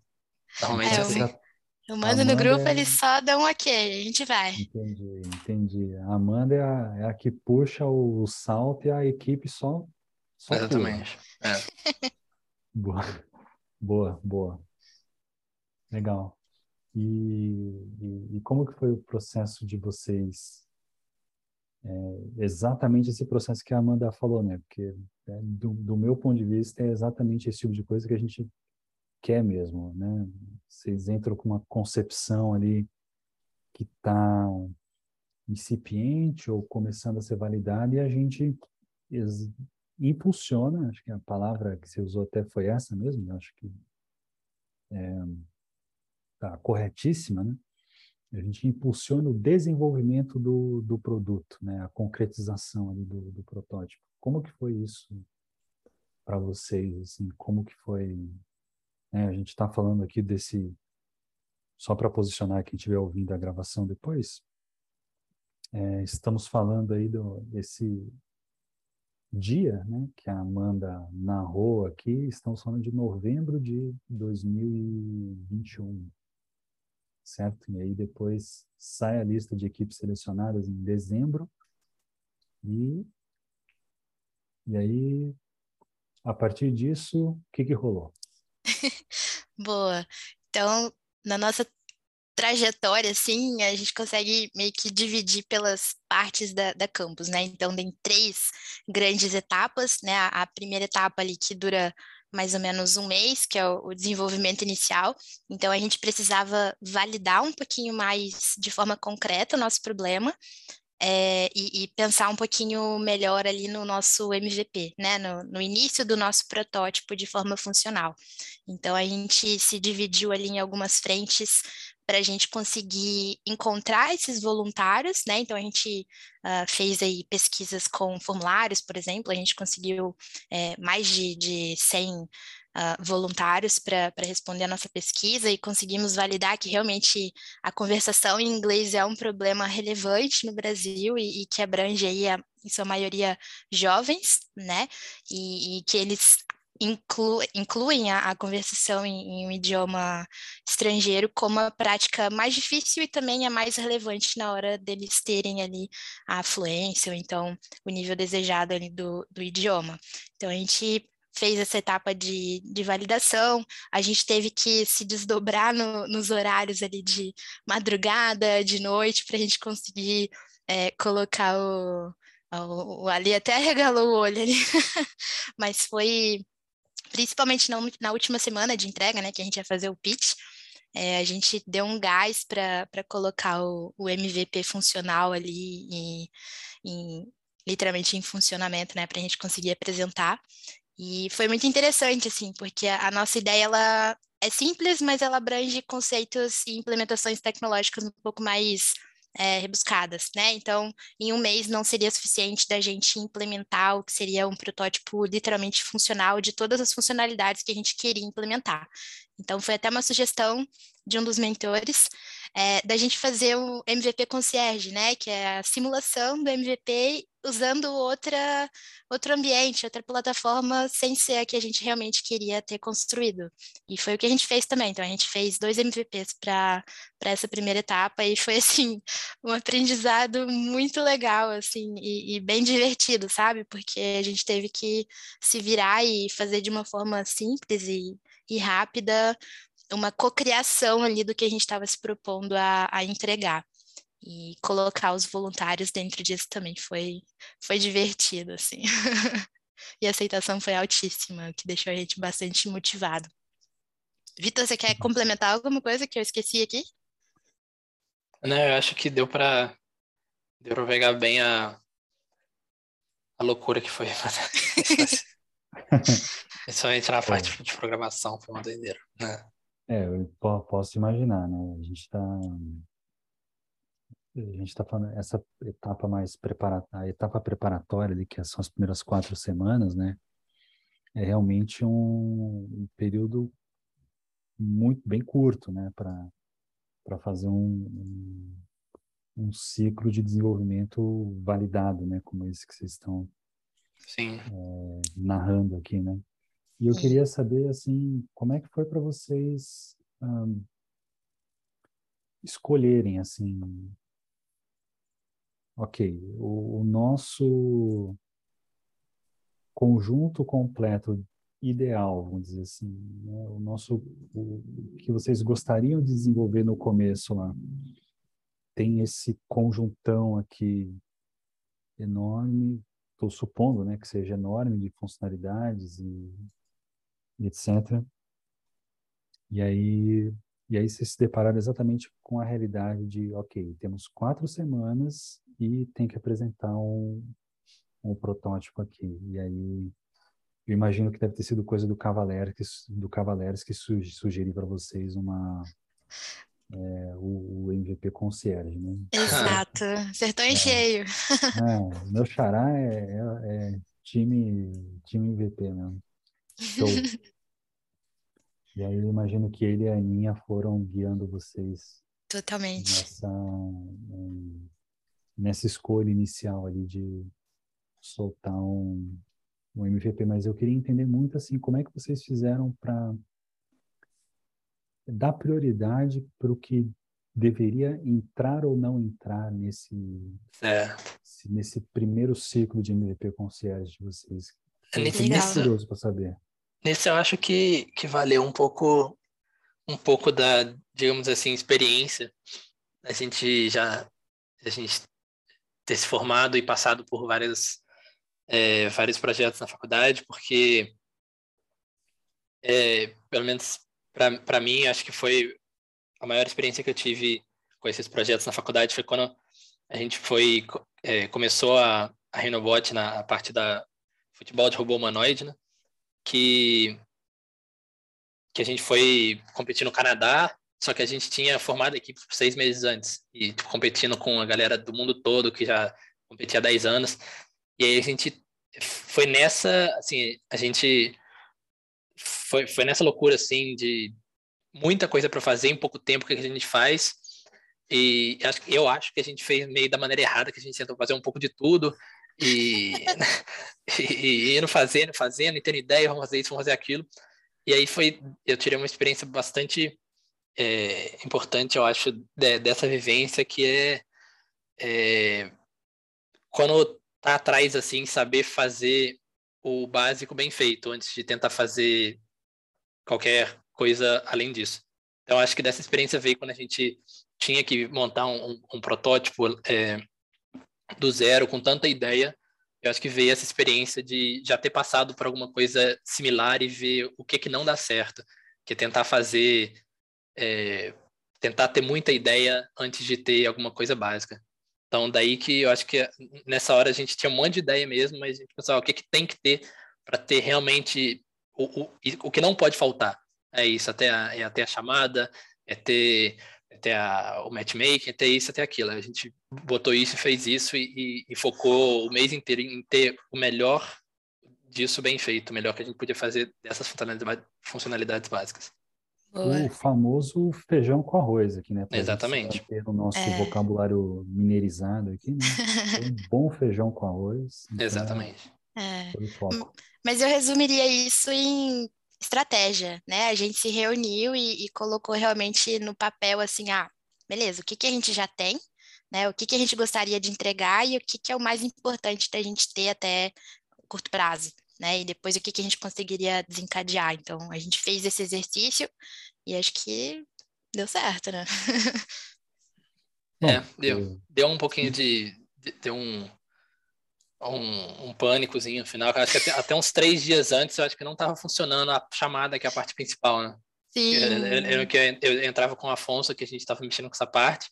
Speaker 3: Normalmente é, é assim.
Speaker 2: Eu mando no grupo, é... eles só dão um ok, a gente vai.
Speaker 1: Entendi, entendi. A Amanda é a, é a que puxa o salto e a equipe só. só
Speaker 3: Exatamente. É.
Speaker 1: boa, boa, boa. Legal. E, e, e, como que foi o processo de vocês é exatamente esse processo que a Amanda falou, né? Porque é, do, do, meu ponto de vista é exatamente esse tipo de coisa que a gente quer mesmo, né? Vocês entram com uma concepção ali que está incipiente ou começando a ser validada e a gente impulsiona, acho que a palavra que você usou até foi essa mesmo, acho que é, tá corretíssima, né? A gente impulsiona o desenvolvimento do, do produto, né? a concretização ali do, do protótipo. Como que foi isso para vocês? Assim, como que foi? Né? A gente está falando aqui desse, só para posicionar quem estiver ouvindo a gravação depois, é, estamos falando aí do, desse dia, né, que a Amanda narrou aqui, estamos falando de novembro de 2021 certo? E aí depois sai a lista de equipes selecionadas em dezembro e e aí a partir disso o que que rolou?
Speaker 2: Boa. Então na nossa trajetória, assim, a gente consegue meio que dividir pelas partes da, da campus, né? Então, tem três grandes etapas, né? A, a primeira etapa ali que dura mais ou menos um mês, que é o desenvolvimento inicial. Então, a gente precisava validar um pouquinho mais de forma concreta o nosso problema é, e, e, pensar um pouquinho melhor ali no nosso MVP, né? No, no, início do nosso protótipo de forma funcional. Então, a gente se dividiu ali em algumas frentes para a gente conseguir encontrar esses voluntários, né? Então a gente uh, fez aí pesquisas com formulários, por exemplo, a gente conseguiu é, mais de, de 100 uh, voluntários para responder a nossa pesquisa e conseguimos validar que realmente a conversação em inglês é um problema relevante no Brasil e, e que abrange aí a, em sua maioria jovens, né? E, e que eles inclu, incluem a, a conversação em, em, um idioma estrangeiro como a prática mais difícil e também a mais relevante na hora deles terem ali a fluência ou então o nível desejado ali do, do idioma. Então a gente fez essa etapa de, de validação, a gente teve que se desdobrar no, nos horários ali de madrugada, de noite, para a gente conseguir é, colocar o, o, o, Ali até regalou o olho ali, mas foi principalmente na, na última semana de entrega, né, que a gente ia fazer o pitch, é, a gente deu um gás para colocar o, o, MVP funcional ali e, e, literalmente em funcionamento, né, para a gente conseguir apresentar. E foi muito interessante, assim, porque a, nossa ideia ela é simples, mas ela abrange conceitos e implementações tecnológicas um pouco mais é, rebuscadas, né? Então, em um mês não seria suficiente da gente implementar o que seria um protótipo literalmente funcional de todas as funcionalidades que a gente queria implementar. Então, foi até uma sugestão de um dos mentores é, da gente fazer o MVP Concierge, né? Que é a simulação do MVP usando outra, outro ambiente, outra plataforma, sem ser a que a gente realmente queria ter construído. E foi o que a gente fez também. Então, a gente fez dois MVPs para essa primeira etapa e foi, assim, um aprendizado muito legal, assim, e, e bem divertido, sabe? Porque a gente teve que se virar e fazer de uma forma simples e, e rápida uma cocriação ali do que a gente estava se propondo a, a entregar. E colocar os voluntários dentro disso também foi, foi divertido, assim. e a aceitação foi altíssima, o que deixou a gente bastante motivado. Vitor, você quer complementar alguma coisa que eu esqueci aqui?
Speaker 3: Não, eu acho que deu para deu para pegar bem a, a loucura que foi Principalmente na parte é. de programação, foi uma doideira. Né?
Speaker 1: É, eu posso imaginar, né? A gente está a gente está falando essa etapa mais preparatória, a etapa preparatória ali, que são as primeiras quatro semanas, né? É realmente um, um período muito bem curto, né? Para para fazer um, um, um, ciclo de desenvolvimento validado, né? Como esse que vocês estão é, narrando aqui, né? E eu queria saber, assim, como é que foi para vocês um, escolherem, assim, ok, o, o nosso conjunto completo ideal, vamos dizer assim, né? o nosso, o, que vocês gostariam de desenvolver no começo lá, tem esse conjuntão aqui enorme, estou supondo, né, que seja enorme de funcionalidades e etc. E aí, e aí você se deparar exatamente com a realidade de, ok, temos quatro semanas e tem que apresentar um, um protótipo aqui. E aí, eu imagino que deve ter sido coisa do Cavaleiro, que, do Cavaleiros que sugeri para vocês uma é, o, o, MVP Concierge, né?
Speaker 2: Exato, acertou em é. cheio.
Speaker 1: É, meu xará é, é, é, time, time MVP mesmo. Show. E aí eu imagino que ele e a Aninha foram guiando vocês.
Speaker 2: Totalmente.
Speaker 1: Nessa, nessa escolha inicial ali de soltar um, um MVP. Mas eu queria entender muito assim, como é que vocês fizeram para dar prioridade para o que deveria entrar ou não entrar nesse,
Speaker 3: é.
Speaker 1: nesse primeiro ciclo de MVP concierge de vocês.
Speaker 3: Eu estou
Speaker 1: curioso para saber.
Speaker 3: Nesse eu acho que, que valeu um pouco um pouco da, digamos assim, experiência. A gente já a gente ter se formado e passado por várias é, vários projetos na faculdade, porque é, pelo menos para mim acho que foi a maior experiência que eu tive com esses projetos na faculdade foi quando a gente foi é, começou a, a Renobot na parte da futebol de robô humanoide, né? que que a gente foi competir no Canadá, só que a gente tinha formado a equipe seis meses antes e tipo, competindo com a galera do mundo todo que já competia há 10 anos. E aí a gente foi nessa, assim, a gente foi, foi nessa loucura assim de muita coisa para fazer em pouco tempo que a gente faz. E eu acho que a gente fez meio da maneira errada, que a gente tentou fazer um pouco de tudo e, e, indo fazendo, fazendo, e tendo ideia, vamos fazer isso, vamos fazer aquilo. E aí foi, eu tirei uma experiência bastante é, importante, eu acho, de, dessa vivência, que é, é, quando tá atrás, assim, saber fazer o básico bem feito antes de tentar fazer qualquer coisa além disso. Então, acho que dessa experiência veio quando a gente tinha que montar um, um, protótipo é, do zero, com tanta ideia. Eu acho que veio essa experiência de já ter passado por alguma coisa similar e ver o que, que não dá certo, que é tentar fazer, é, tentar ter muita ideia antes de ter alguma coisa básica. Então, daí que eu acho que nessa hora a gente tinha um monte de ideia mesmo, mas a gente pensava o que, que tem que ter para ter realmente o, o, o que não pode faltar. É isso, até a, é até a chamada, é ter, é ter a, o matchmaking, é ter isso, até aquilo. A gente botou isso fez isso e, e, e, focou o mês inteiro em ter o melhor disso bem feito, o melhor que a gente podia fazer dessas funcionalidades, funcionalidades básicas.
Speaker 1: O famoso feijão com arroz aqui, né?
Speaker 3: Pra Exatamente.
Speaker 1: Ter o nosso é... vocabulário mineirizado aqui, né? um bom feijão com arroz.
Speaker 3: Então, Exatamente.
Speaker 2: É. Mas eu resumiria isso em estratégia, né? A gente se reuniu e, e, colocou realmente no papel assim, ah, beleza, o que, que a gente já tem, né? O que, que a gente gostaria de entregar e o que, que é o mais importante da gente ter até curto prazo né? E depois o que, que a gente conseguiria desencadear. Então, a gente fez esse exercício e acho que deu certo, né?
Speaker 3: é, deu. Deu um pouquinho de. Deu um, um, um pânicozinho no final. Acho que até, até, uns três dias antes eu acho que não estava funcionando a chamada, que é a parte principal, né?
Speaker 2: Sim. Eu,
Speaker 3: eu, eu, eu entrava com o Afonso, que a gente estava mexendo com essa parte,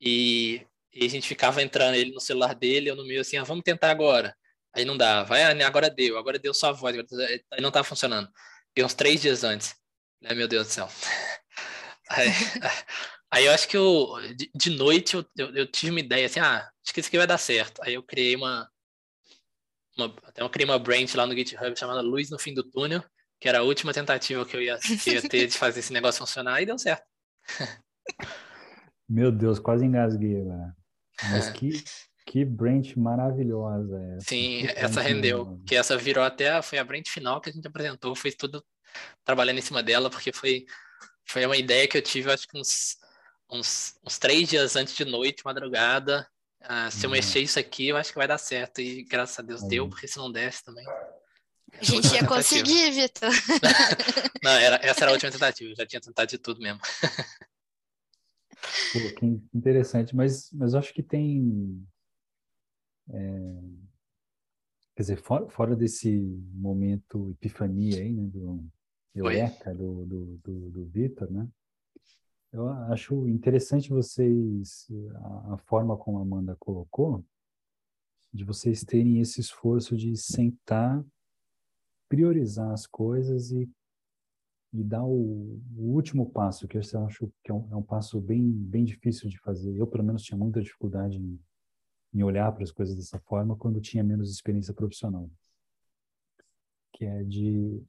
Speaker 3: e, e, a gente ficava entrando ele no celular dele, eu no meio assim, ah, vamos tentar agora. Aí não dá. Vai, ah, agora deu, agora deu só a voz, aí não tá funcionando. E uns três dias antes. Né, meu Deus do céu. Aí, aí eu acho que eu, de, de noite eu, eu, eu, tive uma ideia assim, ah, acho que isso aqui vai dar certo. Aí eu criei uma, uma até eu criei uma branch lá no GitHub chamada Luz no Fim do Túnel, que era a última tentativa que eu ia, que ia ter de fazer esse negócio funcionar e deu certo.
Speaker 1: Meu Deus, quase engasguei, velho. Mas que, que branch maravilhosa essa.
Speaker 3: Sim, que essa rendeu. Que essa virou até, foi a branch final que a gente apresentou, foi tudo trabalhando em cima dela, porque foi, foi uma ideia que eu tive, acho que uns, uns, uns três dias antes de noite, madrugada. Ah, se eu uhum. mexer isso aqui, eu acho que vai dar certo. E graças a Deus deu, porque se não desse também.
Speaker 2: A gente ia conseguir, Vitor.
Speaker 3: não, era, essa era a última tentativa, eu já tinha tentado de tudo mesmo.
Speaker 1: Pô, que interessante, mas, mas eu acho que tem é, quer dizer, fora, fora, desse momento epifania aí, né, do eureka do, do, do, do Vitor, né? Eu acho interessante vocês, a, forma como a Amanda colocou, de vocês terem esse esforço de sentar, priorizar as coisas e, e dar o, o último passo, que eu acho que é um, é um passo bem, bem difícil de fazer. Eu, pelo menos, tinha muita dificuldade em, em olhar para as coisas dessa forma quando tinha menos experiência profissional. Que é de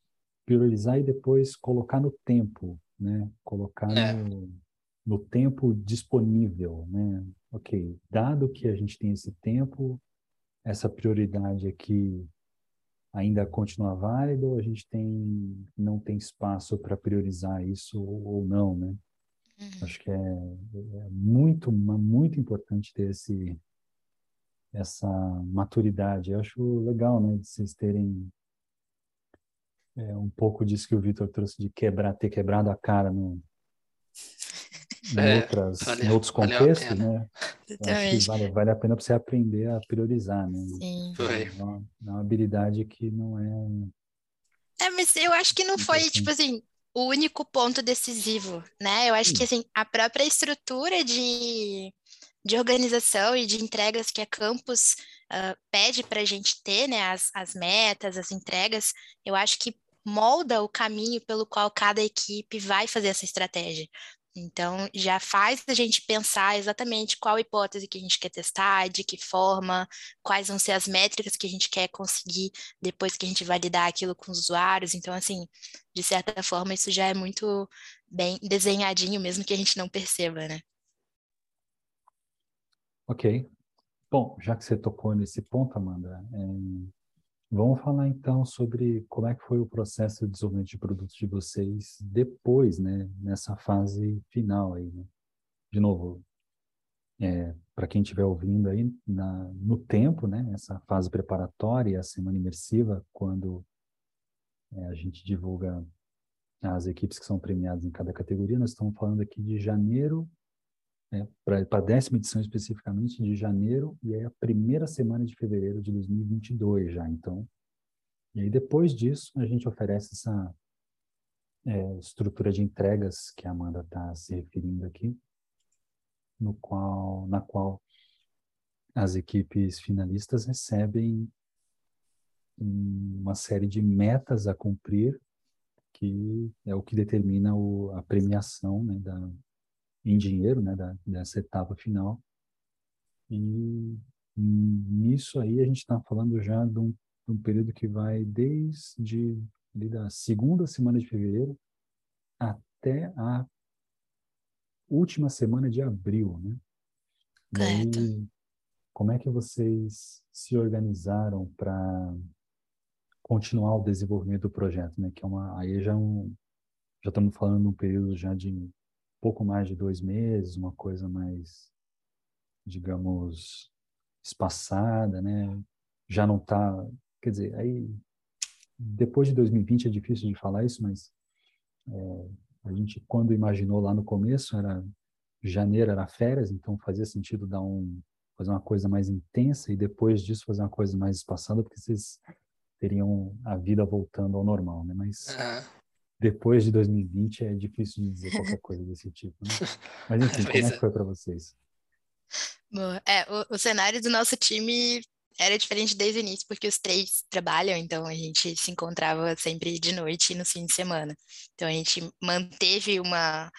Speaker 1: priorizar e depois colocar no tempo, né? Colocar é. no, no tempo disponível, né? Ok, dado que a gente tem esse tempo, essa prioridade aqui ainda continua válida ou a gente tem não tem espaço para priorizar isso ou, não, né? Uhum. Acho que é, é muito muito importante ter esse essa maturidade. Eu acho legal, né, de vocês terem é, um pouco disso que o Vitor trouxe de quebrar, ter quebrado a cara no, em, é, outras, vale, em outros contextos, né? Acho que vale, vale a pena para você aprender a priorizar, né?
Speaker 2: Sim.
Speaker 1: É uma, é uma habilidade que não
Speaker 2: é. É, mas eu acho que não foi, tipo assim, o único ponto decisivo, né? Eu acho Sim. que, assim, a própria estrutura de de organização e de entregas que a campus uh, pede para a gente ter, né, as, as metas, as entregas, eu acho que molda o caminho pelo qual cada equipe vai fazer essa estratégia. Então, já faz a gente pensar exatamente qual hipótese que a gente quer testar, de que forma, quais vão ser as métricas que a gente quer conseguir depois que a gente validar aquilo com os usuários. Então, assim, de certa forma, isso já é muito bem desenhadinho, mesmo que a gente não perceba, né?
Speaker 1: Ok. Bom, já que você tocou nesse ponto, Amanda, é, vamos falar então sobre como é que foi o processo de desenvolvimento de produtos de vocês depois, né, nessa fase final aí, né? De novo, é, para quem estiver ouvindo aí, na, no tempo, né, essa fase preparatória, a semana imersiva, quando é, a gente divulga as equipes que são premiadas em cada categoria, nós estamos falando aqui de janeiro, né, para a décima edição especificamente, de janeiro, e aí a primeira semana de fevereiro de 2022 já, então. E aí depois disso, a gente oferece essa é, estrutura de entregas que a Amanda está se referindo aqui, no qual, na qual as equipes finalistas recebem uma série de metas a cumprir, que é o que determina o, a premiação né, da, em dinheiro né, da, dessa etapa final. E nisso aí a gente está falando já de um, de um, período que vai desde da segunda semana de fevereiro até a última semana de abril, né?
Speaker 2: Correto.
Speaker 1: E como é que vocês se organizaram para continuar o desenvolvimento do projeto, né? Que é uma, aí já é um, já estamos falando de um período já de pouco mais de dois meses, uma coisa mais, digamos, espaçada, né? Já não está, quer dizer, aí depois de 2020 é difícil de falar isso, mas é, a gente, quando imaginou lá no começo, era janeiro era férias, então fazia sentido dar um fazer uma coisa mais intensa e depois disso fazer uma coisa mais espaçada, porque vocês teriam a vida voltando ao normal, né? Mas uhum. Depois de 2020 é difícil de dizer qualquer coisa desse tipo, né? Mas enfim, como é que é. foi para vocês?
Speaker 2: Boa. É, o, o cenário do nosso time era diferente desde o início, porque os três trabalham, então a gente se encontrava sempre de noite e no fim de semana. Então a gente manteve uma,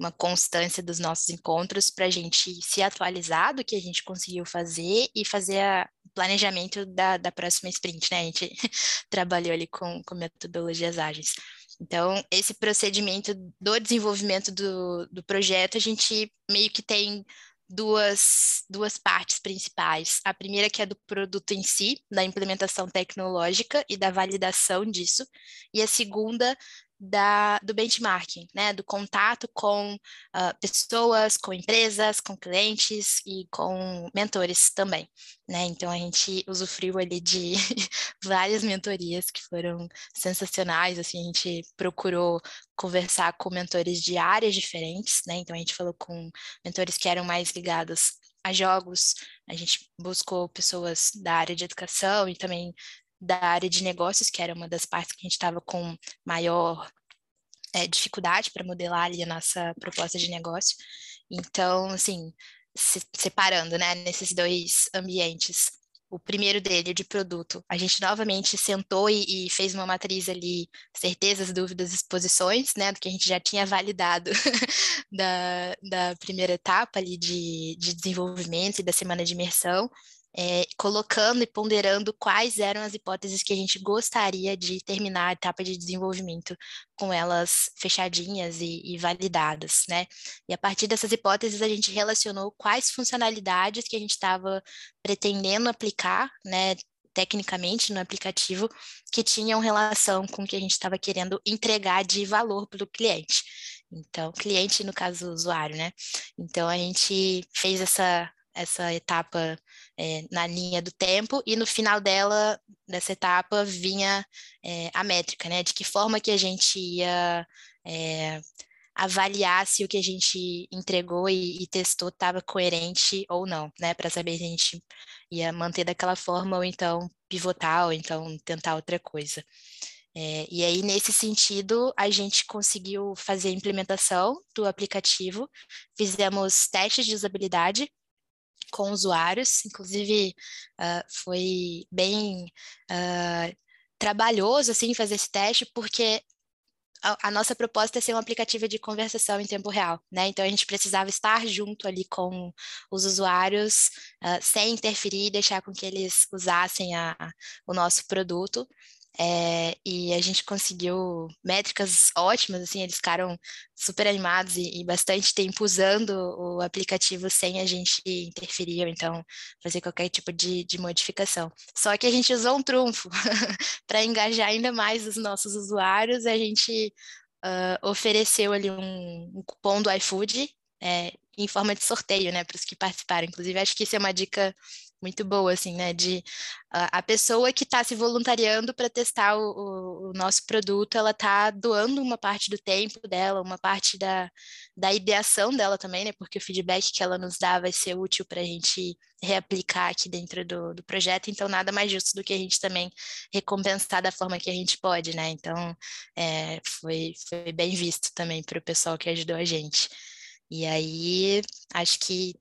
Speaker 2: uma constância dos nossos encontros para a gente se atualizar do que a gente conseguiu fazer e fazer o planejamento da, da próxima sprint, né? A gente trabalhou ali com, com metodologias ágeis. Então, esse procedimento do desenvolvimento do, do projeto, a gente meio que tem duas, duas partes principais. A primeira que é do produto em si, da implementação tecnológica e da validação disso, e a segunda da, do benchmarking, né, do contato com uh, pessoas, com empresas, com clientes e com mentores também, né, então a gente usufruiu ali de várias mentorias que foram sensacionais, assim, a gente procurou conversar com mentores de áreas diferentes, né, então a gente falou com mentores que eram mais ligados a jogos, a gente buscou pessoas da área de educação e também da área de negócios, que era uma das partes que a gente estava com maior é, dificuldade para modelar ali a nossa proposta de negócio. Então, assim, se, separando, né, nesses dois ambientes, o primeiro dele, de produto, a gente novamente sentou e, e, fez uma matriz ali, certezas, dúvidas, exposições, né, do que a gente já tinha validado da, da primeira etapa ali de, de desenvolvimento e da semana de imersão, é, colocando e ponderando quais eram as hipóteses que a gente gostaria de terminar a etapa de desenvolvimento com elas fechadinhas e, e, validadas, né? E a partir dessas hipóteses a gente relacionou quais funcionalidades que a gente estava pretendendo aplicar, né? Tecnicamente no aplicativo que tinham relação com o que a gente estava querendo entregar de valor para o cliente. Então, cliente no caso usuário, né? Então a gente fez essa essa etapa é, na linha do tempo, e no final dela, dessa etapa, vinha é, a métrica, né? De que forma que a gente ia é, avaliar se o que a gente entregou e, e testou estava coerente ou não, né? Para saber se a gente ia manter daquela forma ou então pivotar ou então tentar outra coisa. É, e aí, nesse sentido, a gente conseguiu fazer a implementação do aplicativo, fizemos testes de usabilidade com usuários, inclusive uh, foi bem uh, trabalhoso assim fazer esse teste, porque a, a, nossa proposta é ser um aplicativo de conversação em tempo real, né? Então a gente precisava estar junto ali com os usuários, uh, sem interferir deixar com que eles usassem a, o nosso produto. É, e a gente conseguiu métricas ótimas, assim, eles ficaram super animados e, e, bastante tempo usando o aplicativo sem a gente interferir, ou então fazer qualquer tipo de, de modificação. Só que a gente usou um trunfo para engajar ainda mais os nossos usuários, a gente uh, ofereceu ali um, um cupom do iFood, é, em forma de sorteio, né, para os que participaram. Inclusive, acho que isso é uma dica muito boa, assim, né? De uh, a pessoa que está se voluntariando para testar o, o, o, nosso produto, ela está doando uma parte do tempo dela, uma parte da, da ideação dela também, né? Porque o feedback que ela nos dá vai ser útil para a gente reaplicar aqui dentro do, do projeto, então nada mais justo do que a gente também recompensar da forma que a gente pode, né? Então, é, foi, foi bem visto também para o pessoal que ajudou a gente. E aí, acho que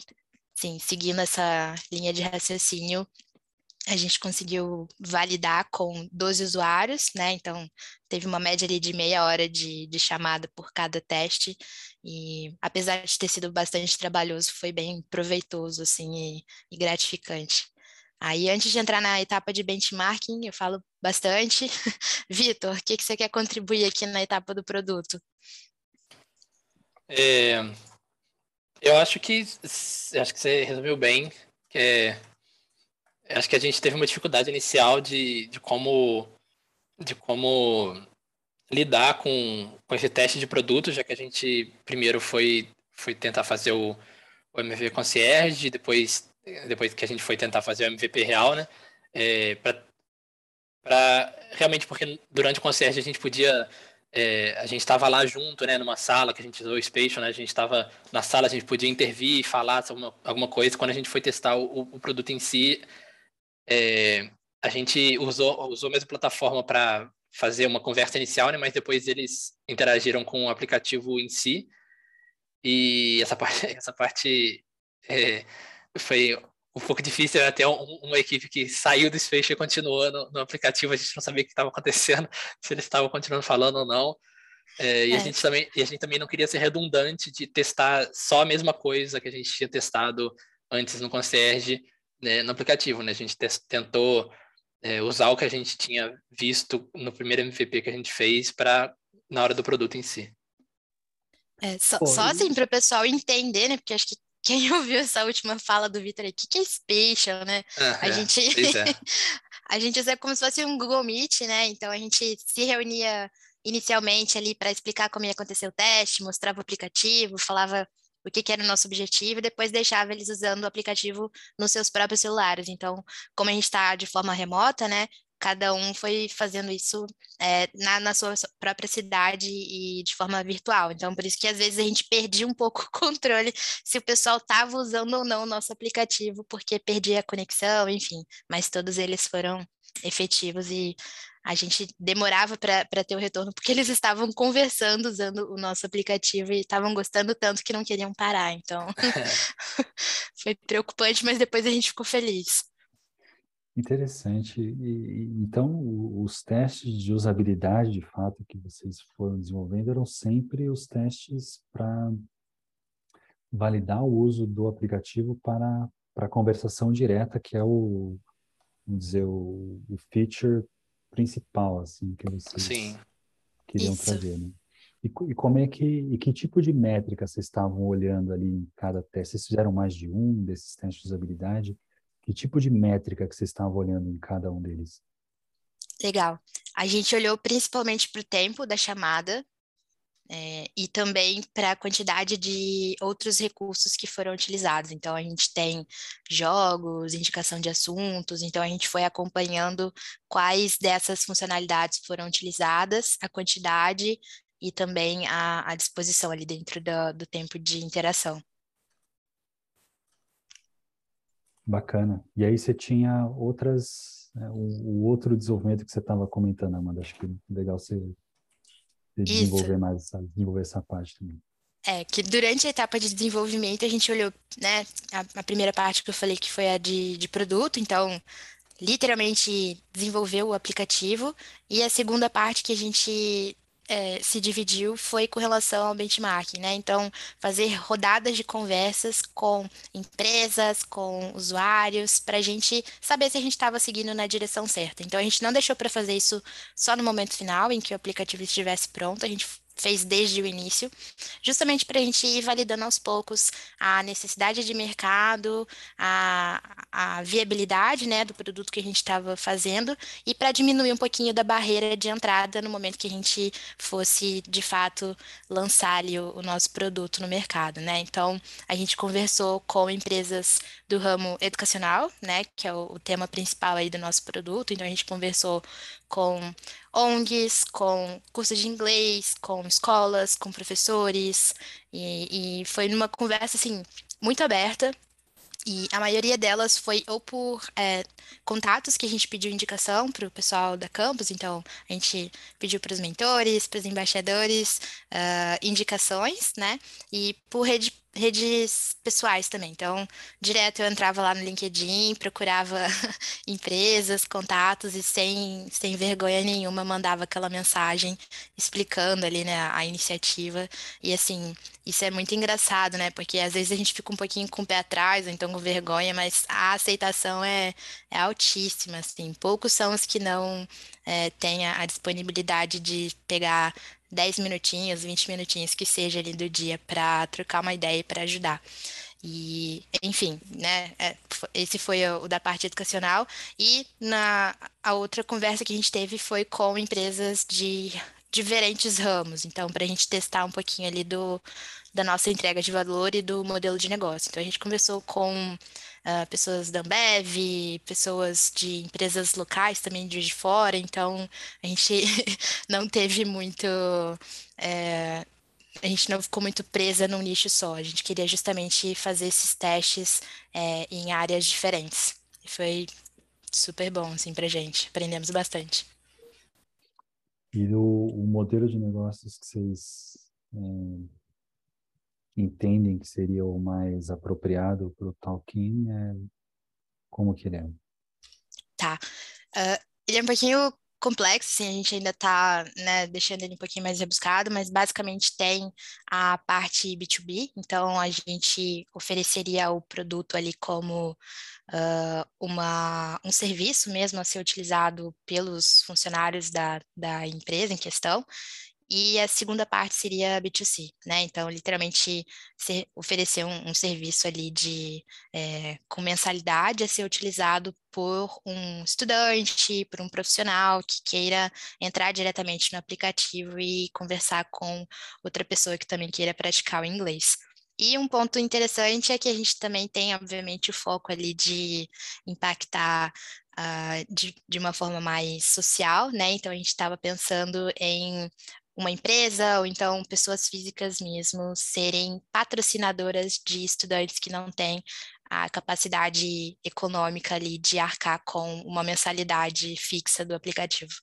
Speaker 2: Sim, seguindo essa linha de raciocínio, a gente conseguiu validar com 12 usuários, né? Então, teve uma média ali de meia hora de, de chamada por cada teste, e apesar de ter sido bastante trabalhoso, foi bem proveitoso, assim, e, e gratificante. Aí, antes de entrar na etapa de benchmarking, eu falo bastante. Vitor, o que, que você quer contribuir aqui na etapa do produto?
Speaker 3: É, eu acho que acho que você resumiu bem. Que é, acho que a gente teve uma dificuldade inicial de, de como de como lidar com, com esse teste de produto, já que a gente primeiro foi foi tentar fazer o, o MVP concierge, depois depois que a gente foi tentar fazer o MVP real, né? É, para realmente porque durante o concierge a gente podia é, a gente estava lá junto, né, numa sala que a gente usou o Spatial, né, a gente estava na sala, a gente podia intervir e falar sobre uma, alguma coisa. Quando a gente foi testar o, o produto em si, é, a gente usou, usou a mesma plataforma para fazer uma conversa inicial, né, mas depois eles interagiram com o aplicativo em si. E essa parte, essa parte é, foi um pouco difícil até uma equipe que saiu do Space e continuou no, no, aplicativo, a gente não sabia o que estava acontecendo, se eles estavam continuando falando ou não. É, e, é. A gente também, e a gente também não queria ser redundante de testar só a mesma coisa que a gente tinha testado antes no Concierge né, no aplicativo. Né? A gente tentou é, usar o que a gente tinha visto no primeiro MVP que a gente fez para na hora do produto em si.
Speaker 2: É, só, só assim para o pessoal entender, né? Porque acho que quem ouviu essa última fala do Vitor aqui, que é Spatial, né? a gente é. a gente usa como se fosse um Google Meet, né? Então a gente se reunia inicialmente ali para explicar como ia acontecer o teste, mostrava o aplicativo, falava o que, que, era o nosso objetivo, e depois deixava eles usando o aplicativo nos seus próprios celulares. Então, como a gente está de forma remota, né, cada um foi fazendo isso é, na, na, sua própria cidade e de forma virtual. Então, por isso que às vezes a gente perdia um pouco o controle se o pessoal estava usando ou não o nosso aplicativo, porque perdia a conexão, enfim. Mas todos eles foram efetivos e a gente demorava para ter o retorno porque eles estavam conversando usando o nosso aplicativo e estavam gostando tanto que não queriam parar. Então, foi preocupante, mas depois a gente ficou feliz.
Speaker 1: Interessante. E, então, os testes de usabilidade, de fato, que vocês foram desenvolvendo eram sempre os testes para validar o uso do aplicativo para, para conversação direta, que é o, vamos dizer, o, o feature principal, assim, que vocês Sim. queriam Isso. trazer, né? E, e, como é que, e que tipo de métrica vocês estavam olhando ali em cada teste? Vocês fizeram mais de um desses testes de usabilidade? Que tipo de métrica que vocês estavam olhando em cada um deles?
Speaker 2: Legal. A gente olhou principalmente para o tempo da chamada é, e também para a quantidade de outros recursos que foram utilizados. Então, a gente tem jogos, indicação de assuntos, então a gente foi acompanhando quais dessas funcionalidades foram utilizadas, a quantidade e também a, a disposição ali dentro do, do tempo de interação.
Speaker 1: Bacana. E aí você tinha outras, né, o, o, outro desenvolvimento que você estava comentando, Amanda. Acho que é legal você desenvolver mais, sabe? desenvolver essa parte também.
Speaker 2: É, que durante a etapa de desenvolvimento a gente olhou, né, a, a primeira parte que eu falei que foi a de, de produto, então literalmente desenvolveu o aplicativo, e a segunda parte que a gente é, se dividiu foi com relação ao benchmarking, né? Então, fazer rodadas de conversas com empresas, com usuários, para a gente saber se a gente estava seguindo na direção certa. Então, a gente não deixou para fazer isso só no momento final, em que o aplicativo estivesse pronto, a gente fez desde o início, justamente para a gente ir validando aos poucos a necessidade de mercado, a, a viabilidade né, do produto que a gente estava fazendo e para diminuir um pouquinho da barreira de entrada no momento que a gente fosse, de fato, lançar ali o, o nosso produto no mercado. Né? Então, a gente conversou com empresas do ramo educacional, né, que é o, o tema principal aí do nosso produto, então a gente conversou com ONGs, com cursos de inglês, com escolas, com professores, e, e foi numa conversa, assim, muito aberta, e a maioria delas foi ou por é, contatos que a gente pediu indicação para o pessoal da campus, então a gente pediu para os mentores, para os embaixadores, uh, indicações, né? E por rede redes pessoais também. Então, direto eu entrava lá no LinkedIn, procurava empresas, contatos e sem, sem vergonha nenhuma mandava aquela mensagem explicando ali, né, a iniciativa. E assim, isso é muito engraçado, né? Porque às vezes a gente fica um pouquinho com o pé atrás, ou então com vergonha, mas a aceitação é, é altíssima, assim. Poucos são os que não é, têm a disponibilidade de pegar 10 minutinhos, 20 minutinhos que seja ali do dia para trocar uma ideia e para ajudar. E, enfim, né, é, esse foi o, da parte educacional. E na, a outra conversa que a gente teve foi com empresas de diferentes ramos. Então, para a gente testar um pouquinho ali do, da nossa entrega de valor e do modelo de negócio. Então, a gente conversou com uh, pessoas da Ambev, pessoas de empresas locais também de fora. Então, a gente não teve muito. É, a gente não ficou muito presa num nicho só. A gente queria justamente fazer esses testes é, em áreas diferentes. E foi super bom, assim, pra gente. Aprendemos bastante.
Speaker 1: E o, o modelo de negócios que vocês é, entendem que seria o mais apropriado para o Talking é como que ele é?
Speaker 2: Tá. Uh, ele é um pouquinho complexo, assim, a gente ainda está né, deixando ele um pouquinho mais rebuscado, mas basicamente tem a parte B2B, então a gente ofereceria o produto ali como uh, uma, um serviço mesmo a ser utilizado pelos funcionários da, da empresa em questão, e a segunda parte seria B2C, né? Então, literalmente, ser, oferecer um, um, serviço ali de é, com mensalidade a ser utilizado por um estudante, por um profissional que queira entrar diretamente no aplicativo e conversar com outra pessoa que também queira praticar o inglês. E um ponto interessante é que a gente também tem, obviamente, o foco ali de impactar uh, de, de uma forma mais social, né? Então, a gente estava pensando em uma empresa ou então pessoas físicas mesmo serem patrocinadoras de estudantes que não têm a capacidade econômica ali de arcar com uma mensalidade fixa do aplicativo.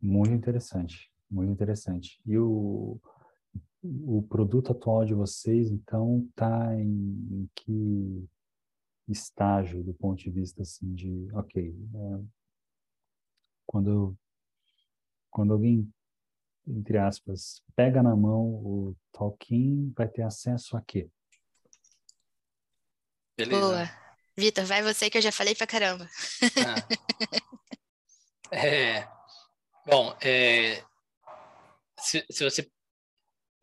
Speaker 1: Muito interessante, muito interessante. E o, o produto atual de vocês, então, está em, em, que estágio do ponto de vista assim de, ok, é, quando quando alguém, entre aspas, pega na mão o Tolkien, vai ter acesso a quê?
Speaker 2: Beleza. Boa. Vitor, vai você que eu já falei pra caramba.
Speaker 3: Ah. É, bom, é, se, se você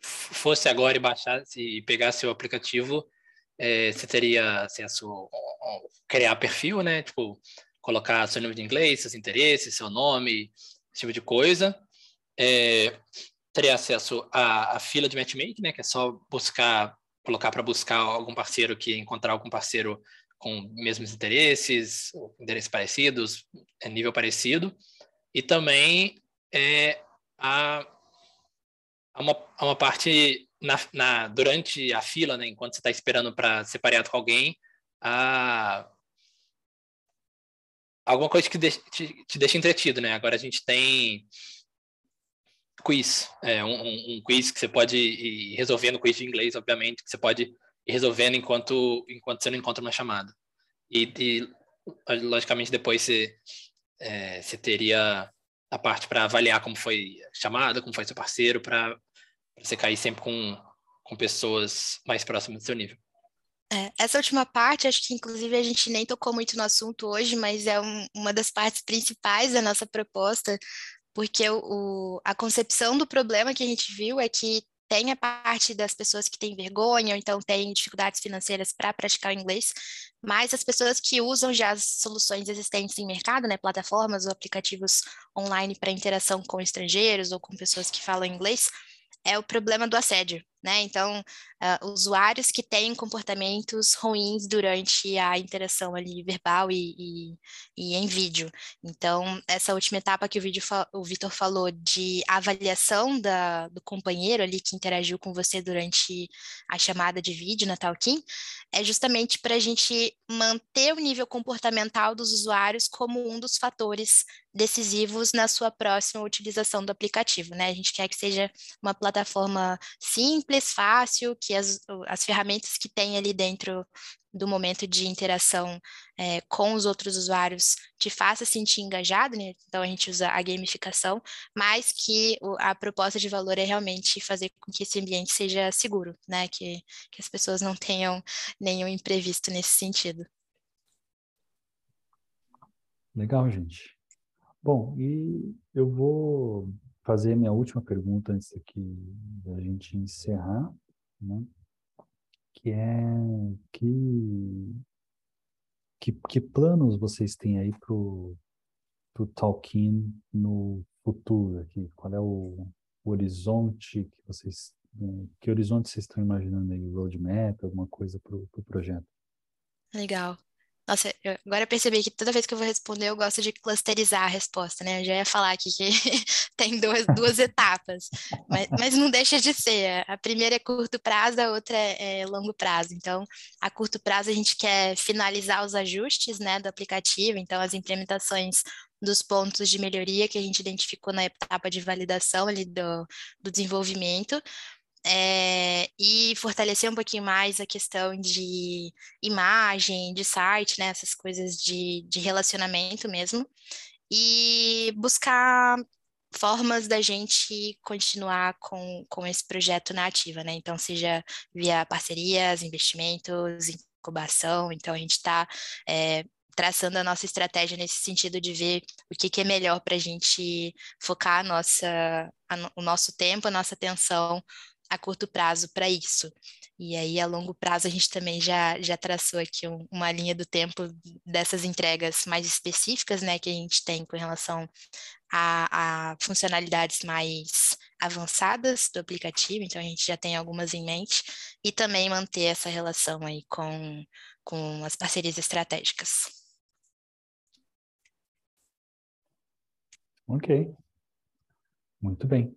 Speaker 3: fosse agora e baixasse e pegasse o aplicativo, é, você teria acesso a criar perfil, né? Tipo, colocar seu nível de inglês, seus interesses, seu nome, esse tipo de coisa. É, teria acesso à, à, fila de matchmaking, né, que é só buscar, colocar para buscar algum parceiro que encontrar algum parceiro com mesmos interesses, interesses parecidos, é, nível parecido. E também é, a, a uma, a uma parte na, na, durante a fila, né, enquanto você está esperando para ser pareado com alguém, a, alguma coisa que te, te, deixa entretido, né? Agora a gente tem quiz, é, um, um, quiz que você pode ir resolvendo, quiz de inglês, obviamente, que você pode ir resolvendo enquanto, enquanto você não encontra uma chamada. E, e logicamente, depois você, é, você teria a parte para avaliar como foi a chamada, como foi seu parceiro, para você cair sempre com, com pessoas mais próximas do seu nível.
Speaker 2: É, essa última parte, acho que inclusive a gente nem tocou muito no assunto hoje, mas é um, uma das partes principais da nossa proposta, porque o, o, a concepção do problema que a gente viu é que tem a parte das pessoas que têm vergonha, ou então têm dificuldades financeiras para praticar o inglês, mas as pessoas que usam já as soluções existentes em mercado, né, plataformas ou aplicativos online para interação com estrangeiros ou com pessoas que falam inglês, é o problema do assédio né? Então, uh, usuários que têm comportamentos ruins durante a interação ali verbal e, e, e em vídeo. Então, essa última etapa que o, vídeo o Vitor falou de avaliação da, do companheiro ali que interagiu com você durante a chamada de vídeo na Talkin, é justamente para a gente manter o nível comportamental dos usuários como um dos fatores decisivos na sua próxima utilização do aplicativo, né? A gente quer que seja uma plataforma simples, simples, fácil, que as, as ferramentas que tem ali dentro do momento de interação é, com os outros usuários te faça sentir engajado, né? Então a gente usa a gamificação, mas que a proposta de valor é realmente fazer com que esse ambiente seja seguro, né? Que, que as pessoas não tenham nenhum imprevisto nesse sentido.
Speaker 1: Legal, gente. Bom, e eu vou fazer minha última pergunta antes aqui da gente encerrar, né? que é que, que, que planos vocês têm aí para o Tolkien no futuro aqui? Qual é o, o horizonte que vocês né, que horizonte vocês estão imaginando aí? Roadmap, alguma coisa para o pro projeto?
Speaker 2: Legal. Nossa, eu agora percebi que toda vez que eu vou responder, eu gosto de clusterizar a resposta, né? Eu já ia falar aqui que tem duas, duas etapas, mas, mas, não deixa de ser. A primeira é curto prazo, a outra é, é, longo prazo. Então, a curto prazo, a gente quer finalizar os ajustes né, do aplicativo, então, as implementações dos pontos de melhoria que a gente identificou na etapa de validação ali do, do desenvolvimento, é, e fortalecer um pouquinho mais a questão de imagem, de site, né, essas coisas de, de relacionamento mesmo, e buscar formas da gente continuar com, com esse projeto na ativa, né? Então, seja via parcerias, investimentos, incubação, então a gente está é, traçando a nossa estratégia nesse sentido de ver o que, que é melhor para a gente focar a nossa, a, o nosso tempo, a nossa atenção a curto prazo para isso. E aí, a longo prazo, a gente também já, já traçou aqui um, uma linha do tempo dessas entregas mais específicas, né, que a gente tem com relação a, a funcionalidades mais avançadas do aplicativo, então a gente já tem algumas em mente, e também manter essa relação aí com, com as parcerias estratégicas.
Speaker 1: Ok. Muito bem.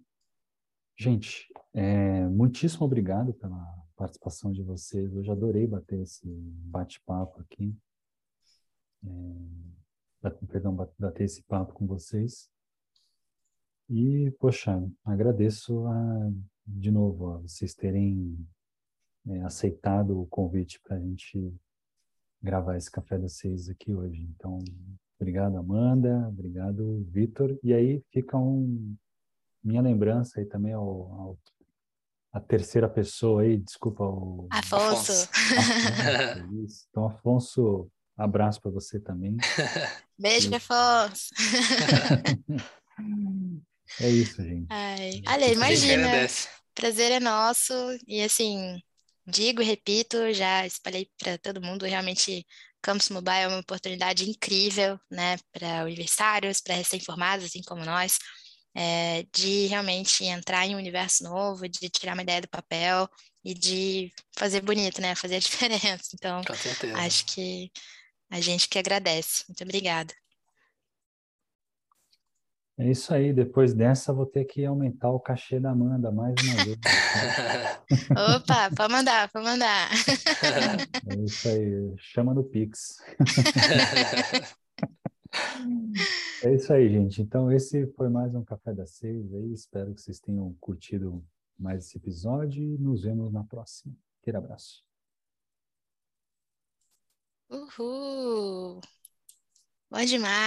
Speaker 1: Gente, é, muitíssimo obrigado pela participação de vocês. Eu já adorei bater esse bate-papo aqui. É, perdão, bater esse papo com vocês. E, poxa, agradeço a, de novo a vocês terem é, aceitado o convite para a gente gravar esse Café das Seis aqui hoje. Então, obrigado, Amanda. Obrigado, Vitor. E aí fica um minha lembrança aí também ao, ao a terceira pessoa aí, desculpa o
Speaker 2: Afonso.
Speaker 1: Afonso então, Afonso, abraço para você também.
Speaker 2: Beijo, Afonso.
Speaker 1: é isso, gente.
Speaker 2: Ai, olha, imagina. Prazer é nosso e assim, digo e repito, já espalhei para todo mundo, realmente Campus Mobile é uma oportunidade incrível, né, para universitários, para recém-formados, assim como nós é, de realmente entrar em um universo novo, de tirar uma ideia do papel e de fazer bonito, né? Fazer a diferença. Então, acho que a gente que agradece. Muito obrigada.
Speaker 1: É isso aí, depois dessa vou ter que aumentar o cachê da Amanda mais uma vez.
Speaker 2: Opa, pode mandar, pode mandar.
Speaker 1: É isso aí, chama no Pix. É isso aí, gente. Então, esse foi mais um Café das Seis aí. Espero que vocês tenham curtido mais esse episódio e nos vemos na próxima. Aquele abraço.
Speaker 2: Uhul! Bom demais!